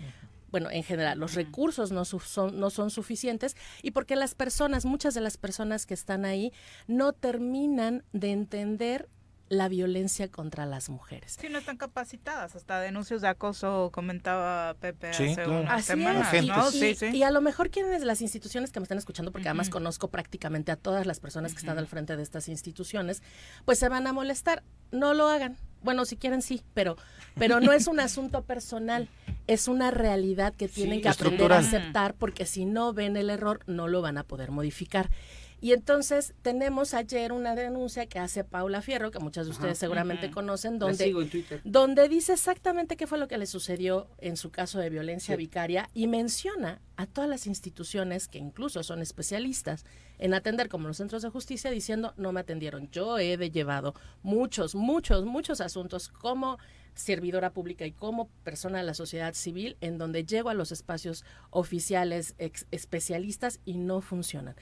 Bueno, en general, los recursos no, son, no son suficientes y porque las personas, muchas de las personas que están ahí, no terminan de entender la violencia contra las mujeres. Sí, no están capacitadas, hasta denuncias de acoso comentaba Pepe hace Así Y, a lo mejor quienes las instituciones que me están escuchando, porque además conozco prácticamente a todas las personas que están al frente de estas instituciones, pues se van a molestar. No lo hagan. Bueno, si quieren sí, pero, pero no es un asunto personal, es una realidad que tienen que aprender a aceptar porque si no ven el error no lo van a poder modificar. Y entonces tenemos ayer una denuncia que hace Paula Fierro, que muchas de ustedes seguramente conocen, donde, donde dice exactamente qué fue lo que le sucedió en su caso de violencia vicaria y menciona a todas las instituciones que incluso son especialistas en atender como los centros de justicia diciendo no me atendieron. Yo he de llevado muchos, muchos, muchos asuntos como servidora pública y como persona de la sociedad civil en donde llego a los espacios oficiales especialistas y no funcionan.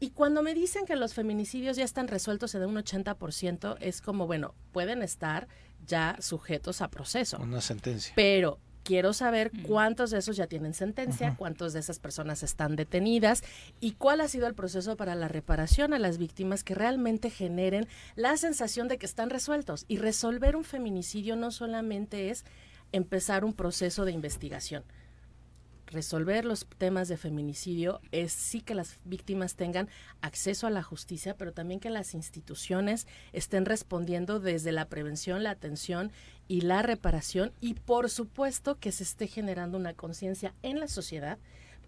Y cuando me dicen que los feminicidios ya están resueltos en un 80%, es como, bueno, pueden estar ya sujetos a proceso. Una sentencia. Pero quiero saber cuántos de esos ya tienen sentencia, cuántos de esas personas están detenidas y cuál ha sido el proceso para la reparación a las víctimas que realmente generen la sensación de que están resueltos. Y resolver un feminicidio no solamente es empezar un proceso de investigación resolver los temas de feminicidio es sí que las víctimas tengan acceso a la justicia, pero también que las instituciones estén respondiendo desde la prevención, la atención y la reparación y por supuesto que se esté generando una conciencia en la sociedad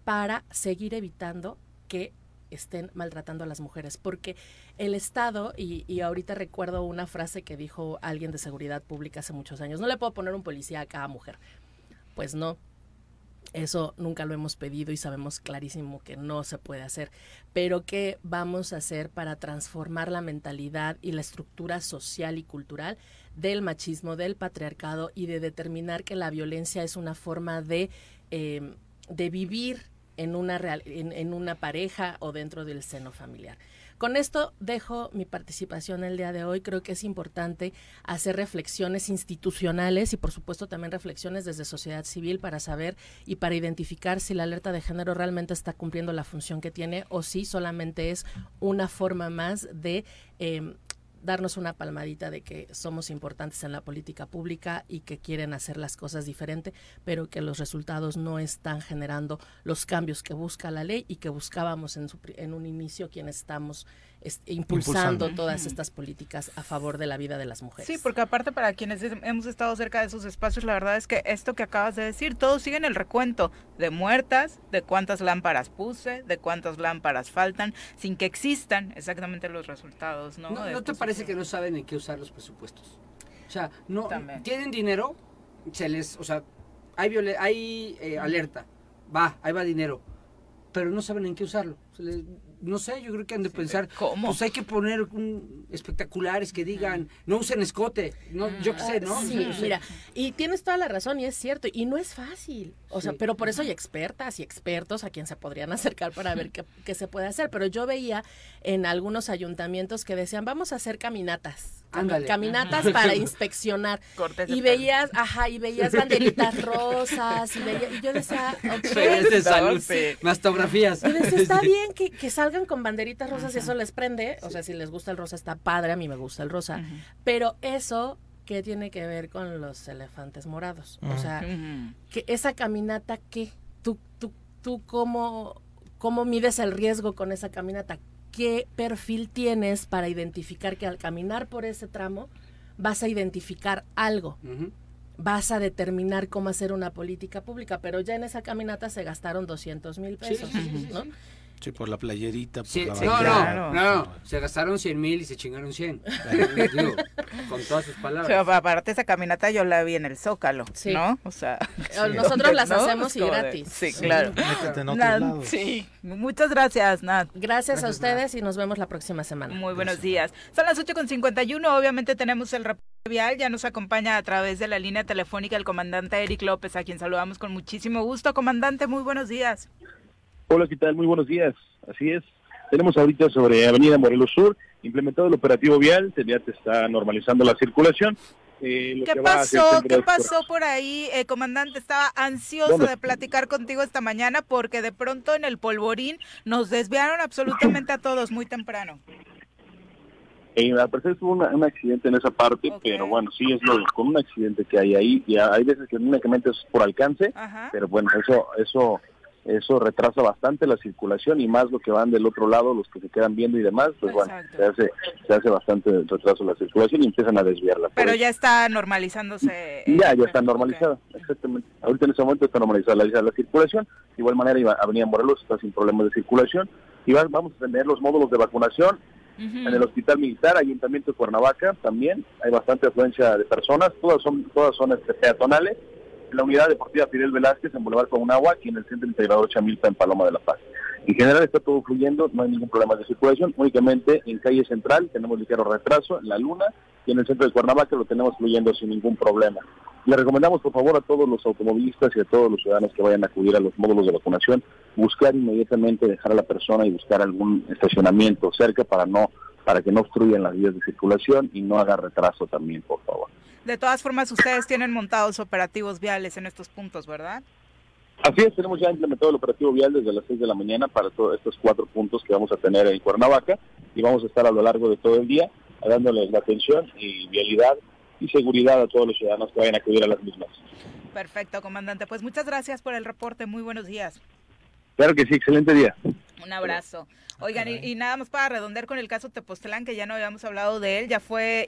para seguir evitando que estén maltratando a las mujeres, porque el Estado, y, y, ahorita recuerdo una frase que dijo alguien de seguridad pública hace muchos años, no le puedo poner un policía a cada mujer. Pues no, eso nunca lo hemos pedido y sabemos clarísimo que no se puede hacer. Pero ¿qué vamos a hacer para transformar la mentalidad y la estructura social y cultural del machismo, del patriarcado y de determinar que la violencia es una forma de, eh, de vivir en una, real, en una pareja o dentro del seno familiar? Con esto dejo mi participación el día de hoy. Creo que es importante hacer reflexiones institucionales y por supuesto también reflexiones desde sociedad civil para saber y para identificar si la alerta de género realmente está cumpliendo la función que tiene o si solamente es una forma más de eh, darnos una palmadita de que somos importantes en la política pública y que quieren hacer las cosas diferente, pero que los resultados no están generando los cambios que busca la ley y que buscábamos en, su, en un inicio quienes estamos impulsando, todas estas políticas a favor de la vida de las mujeres. Sí, porque aparte para quienes hemos estado cerca de esos espacios, la verdad es que esto que acabas de decir, todos siguen el recuento de muertas, de cuántas lámparas puse, de cuántas lámparas faltan, sin que existan exactamente los resultados, ¿no? ¿No, te parece que no saben en qué usar los presupuestos? O sea, no tienen dinero, se les, o sea, hay hay eh, alerta, va, ahí va dinero, pero no saben en qué usarlo. Se les, no sé, yo creo que han de pensar, ¿cómo? Pues hay que poner un, espectaculares que digan, no usen escote, no, yo qué sé, ¿no? Sí, mira, y tienes toda la razón y es cierto, y no es fácil, o sea, pero por eso hay expertas y expertos a quien se podrían acercar para ver qué, qué se puede hacer, pero yo veía en algunos ayuntamientos que decían, vamos a hacer caminatas, caminatas para inspeccionar. y veías, ajá, y veías banderitas rosas, y, y yo decía, ok. Mastografías. Y decía, está bien que, que salgan con banderitas rosas y eso les prende. O sea, si les gusta el rosa está padre, a mí me gusta el rosa. Pero eso, ¿qué tiene que ver con los elefantes morados? O sea, que esa caminata, ¿qué? ¿Tú, tú, tú cómo, cómo mides el riesgo con esa caminata? ¿Qué perfil tienes para identificar que al caminar por ese tramo vas a identificar algo? vas a determinar cómo hacer una política pública, pero ya en esa caminata se gastaron 200 mil pesos, ¿no? Sí, por la playerita, por Sí, la sí, no, bandera. no, no, se gastaron 100 mil y se chingaron 100. Digo, con todas sus palabras. sea, aparte esa caminata yo la vi en el Zócalo, ¿no? O sea, Nosotros las ¿no? hacemos y gratis. Sí, claro. Métete en otros Nat, lados. sí. Muchas gracias, Nat. Gracias a ustedes y nos vemos la próxima semana. Muy buenos días. Son las 8.51, obviamente tenemos el reporte vial, ya nos acompaña a través de la línea telefónica el comandante Eric López, a quien saludamos con muchísimo gusto. Comandante, muy buenos días. Hola, ¿qué tal? Muy buenos días. Así es. Tenemos ahorita sobre Avenida Morelos Sur, implementado el operativo vial, ya te está normalizando la circulación. Eh, lo ¿Qué que pasó? ¿Qué por- pasó por ahí, eh, comandante? Estaba ansioso ¿Dónde? de platicar contigo esta mañana porque de pronto en el polvorín nos desviaron absolutamente a todos muy temprano. Eh, al parecer tuvo una- un accidente en esa parte, pero bueno, sí es lo con un accidente que hay ahí, y hay veces que únicamente es por alcance, pero bueno, eso eso eso retrasa bastante la circulación y más lo que van del otro lado, los que se quedan viendo y demás, pues bueno, se hace se hace bastante retraso la circulación y empiezan a desviarla. Pero ya está normalizándose. eh, Ya, ya está normalizada, exactamente. Ahorita en este momento está normalizada la, la circulación. De igual manera, iba- Avenida Morelos está sin problemas de circulación. Y va- vamos a tener los módulos de vacunación en el Hospital Militar, Ayuntamiento de Cuernavaca también. Hay bastante afluencia de personas, todas son todas son este, peatonales. En la Unidad Deportiva Fidel Velázquez, en Boulevard Agua, aquí en el Centro Integrador Chamilpa, en Paloma de la Paz. En general está todo fluyendo, no hay ningún problema de circulación, únicamente en calle central tenemos ligero retraso, en la Luna y en el centro de Cuernavaca lo tenemos fluyendo sin ningún problema. Le recomendamos por favor a todos los automovilistas y a todos los ciudadanos que vayan a acudir a los módulos de vacunación, buscar inmediatamente dejar a la persona y buscar algún estacionamiento cerca para no para que no obstruyan las vías de circulación y no haga retraso también, por favor. De todas formas, ustedes tienen montados operativos viales en estos puntos, ¿verdad? Así es, tenemos ya implementado el operativo vial desde las 6 de la mañana para todos estos cuatro puntos que vamos a tener en Cuernavaca y vamos a estar a lo largo de todo el día dándoles la atención y vialidad y seguridad a todos los ciudadanos que vayan a acudir a las mismas. Perfecto, comandante. Pues muchas gracias por el reporte. Muy buenos días. Claro que sí, excelente día. Un abrazo. Oigan, y, y nada más para redondear con el caso Tepoztlán, que ya no habíamos hablado de él, ya fue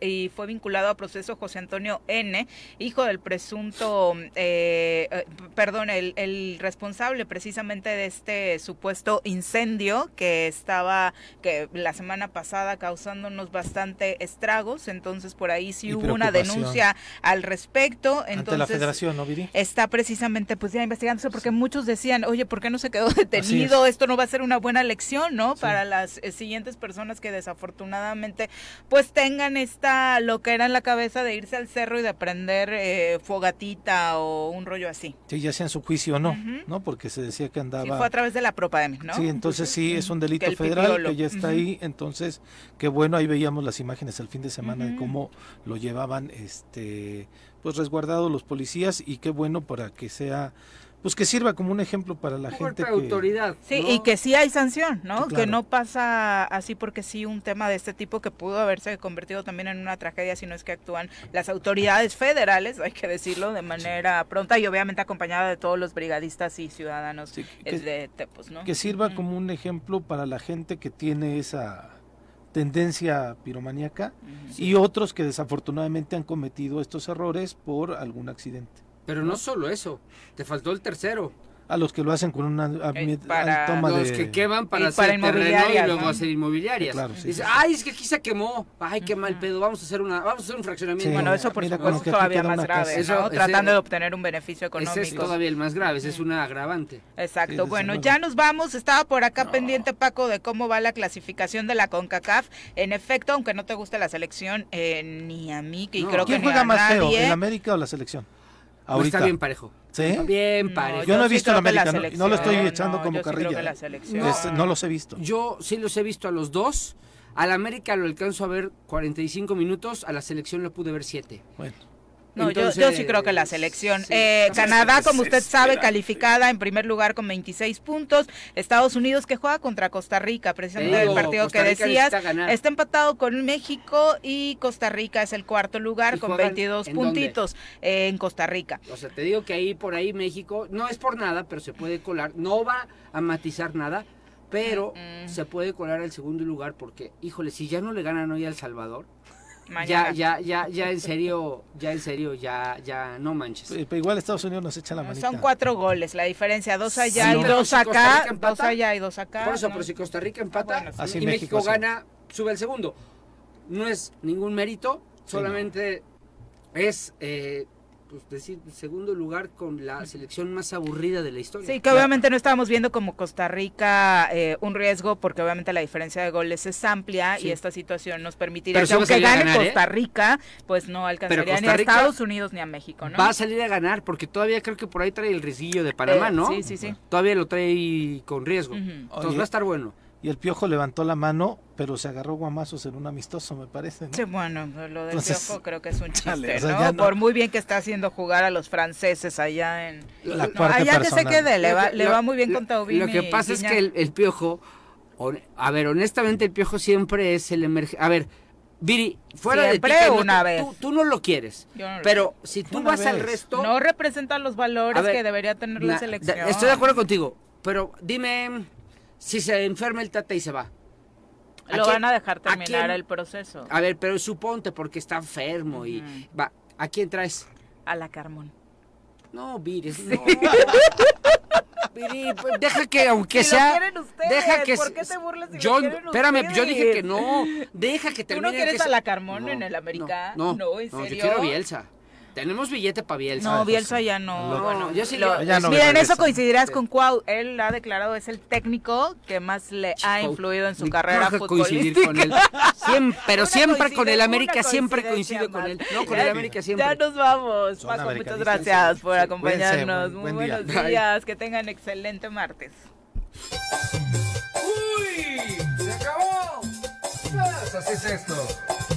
y fue vinculado a proceso José Antonio N., hijo del presunto, eh, eh, perdón, el, el responsable precisamente de este supuesto incendio que estaba, que la semana pasada causándonos bastante estragos, entonces por ahí sí Y hubo una denuncia al respecto. Entonces, Ante la federación, ¿no, Viri? está precisamente pues ya investigándose porque muchos decían, oye, ¿por qué no se quedó detenido? es. Esto no va a ser una buena lección, ¿no? Para las eh, siguientes personas que desafortunadamente pues tengan esta loquera en la cabeza de irse al cerro y de prender eh, fogatita o un rollo así. Sí, ya sea en su juicio o no. ¿no? Porque se decía que andaba... Sí, fue a través de la Propam, ¿no? Sí, entonces sí, es un delito Que federal pipiolo. que ya está ahí, entonces, qué bueno, ahí veíamos las imágenes el fin de semana de cómo lo llevaban, este, pues resguardados los policías y qué bueno para que sea, pues que sirva como un ejemplo para la gente que... autoridad. Sí, y que sí hay sanción, ¿no? Que no pasa así porque sí un tema de este tipo que pudo haberse convertido también en una tragedia si no es que actúan las autoridades federales, hay que decirlo, de manera pronta y obviamente acompañada de todos los brigadistas y ciudadanos eh, que- de Tepos, ¿no? que sirva como un ejemplo para la gente que tiene esa tendencia piromaníaca y otros que desafortunadamente han cometido estos errores por algún accidente. Pero no solo eso, te faltó el tercero. A los que lo hacen con una ami- para toma los de... que queman para Y hacer para terreno y inmobiliarias, luego ¿no? hacer inmobiliarias. Claro, sí, Dice, sí. ay, es que aquí se quemó. Ay, qué mal pedo. Vamos a hacer una, vamos a hacer un fraccionamiento. Sí. Bueno, eso por Mira, supuesto es todavía más una grave. ¿no? Eso- ese- Tratando de obtener un beneficio económico. Ese es todavía el más grave, ese es un agravante. Exacto. bueno, ya nos vamos. Estaba por acá pendiente, Paco, de cómo va la clasificación de la CONCACAF. En efecto, aunque no te guste la selección, eh, ni a mí, que No. creo ¿Quién que ni juega a más feo, el América o la selección? No, Ahorita. está bien parejo. ¿Sí? Bien parejo. Yo no he sí visto el creo que la América, no- no, lo estoy echando no, como yo sí creo carrilla. que la selección. Es- no los he visto. Yo sí los he visto a los dos. Al América lo alcanzo a ver 45 minutos, a la selección lo pude ver 7. Bueno. No, yo, yo sí creo que la selección. Eh, Canadá, como usted sabe, calificada en primer lugar con 26 puntos. Estados Unidos que juega contra Costa Rica, precisamente Te el digo, partido que decías. Está empatado con México y Costa Rica es el cuarto lugar ¿Y con juegan 22 en dónde? puntitos eh, en Costa Rica. O sea, te digo que ahí por ahí México, no es por nada, pero se puede colar. No va a matizar nada, pero se puede colar al segundo lugar porque, híjole, si ya no le ganan hoy a El Salvador. Ya, ya, ya, ya en serio, ya en serio, ya, ya, no manches. Pero igual Estados Unidos nos echa la manita. Son cuatro goles, la diferencia, dos allá Sí, y dos si acá, empata, dos allá y dos acá. Por eso, ¿no? pero si Costa Rica empata bueno, sí. Así y México, México sí. gana, sube el segundo. No es ningún mérito, solamente es eh, pues decir segundo lugar con la selección más aburrida de la historia. Sí, que obviamente no estábamos viendo como Costa Rica eh, un riesgo porque obviamente la diferencia de goles es amplia Sí. y esta situación nos permitiría Pero que aunque gane ganar, ¿eh? Costa Rica, pues no alcanzaría ni a Estados Unidos ni a México, ¿no? Va a salir a ganar porque todavía creo que por ahí trae el riesguillo de Panamá, Eh, ¿no? sí, sí, sí. Todavía lo trae con riesgo. Entonces Oye. va a estar bueno. Y el Piojo levantó la mano, pero se agarró guamazos en un amistoso, me parece. ¿no? Sí, bueno, lo del Entonces, Piojo creo que es un chiste, chale, o sea, ¿no? Por muy bien que está haciendo jugar a los franceses allá en... La No, cuarta allá que se quede, le va, Lo- le va muy bien lo- con Taubín Lo que pasa es que el, el piojo, a ver, honestamente el piojo siempre es el emerge. A ver, Viri, fuera Siempre de ti, no una vez. Tú, tú no lo quieres, Yo no lo pero si tú Una vas al resto, No representa los valores ver, que debería tener la selección. estoy de acuerdo contigo, pero dime si se enferma el Tata y se va. ¿A Lo quién- van a dejar a terminar quién- el proceso. A ver, pero suponte porque está enfermo y va, ¿a quién traes? A la Carmón. No, Viri, no. Viri, pues, deja que aunque Si lo sea quieren ustedes, deja que ¿por qué te burlas si lo yo, espérame, yo dije que no, deja que ¿Tú termine no quieres que a la Carmón No, en el América? No, No, ¿en serio? yo quiero Bielsa. Tenemos billete para Bielsa. No, Bielsa ya no. No, bueno, yo sí lo- Ya no Miren, eso coincidirás con Cuau. Él ha declarado es el técnico que más le ha Chico, influido en su carrera que coincidir futbolística. con él. Siempre, pero Una siempre con el América siempre coincido con él. No, con Ya- el América siempre. Ya nos vamos. Paco, muchas gracias por Sí, acompañarnos. Muy buen- buen buenos día. días. Que tengan excelente martes. ¡Uy! ¡Se acabó! Pues así es esto.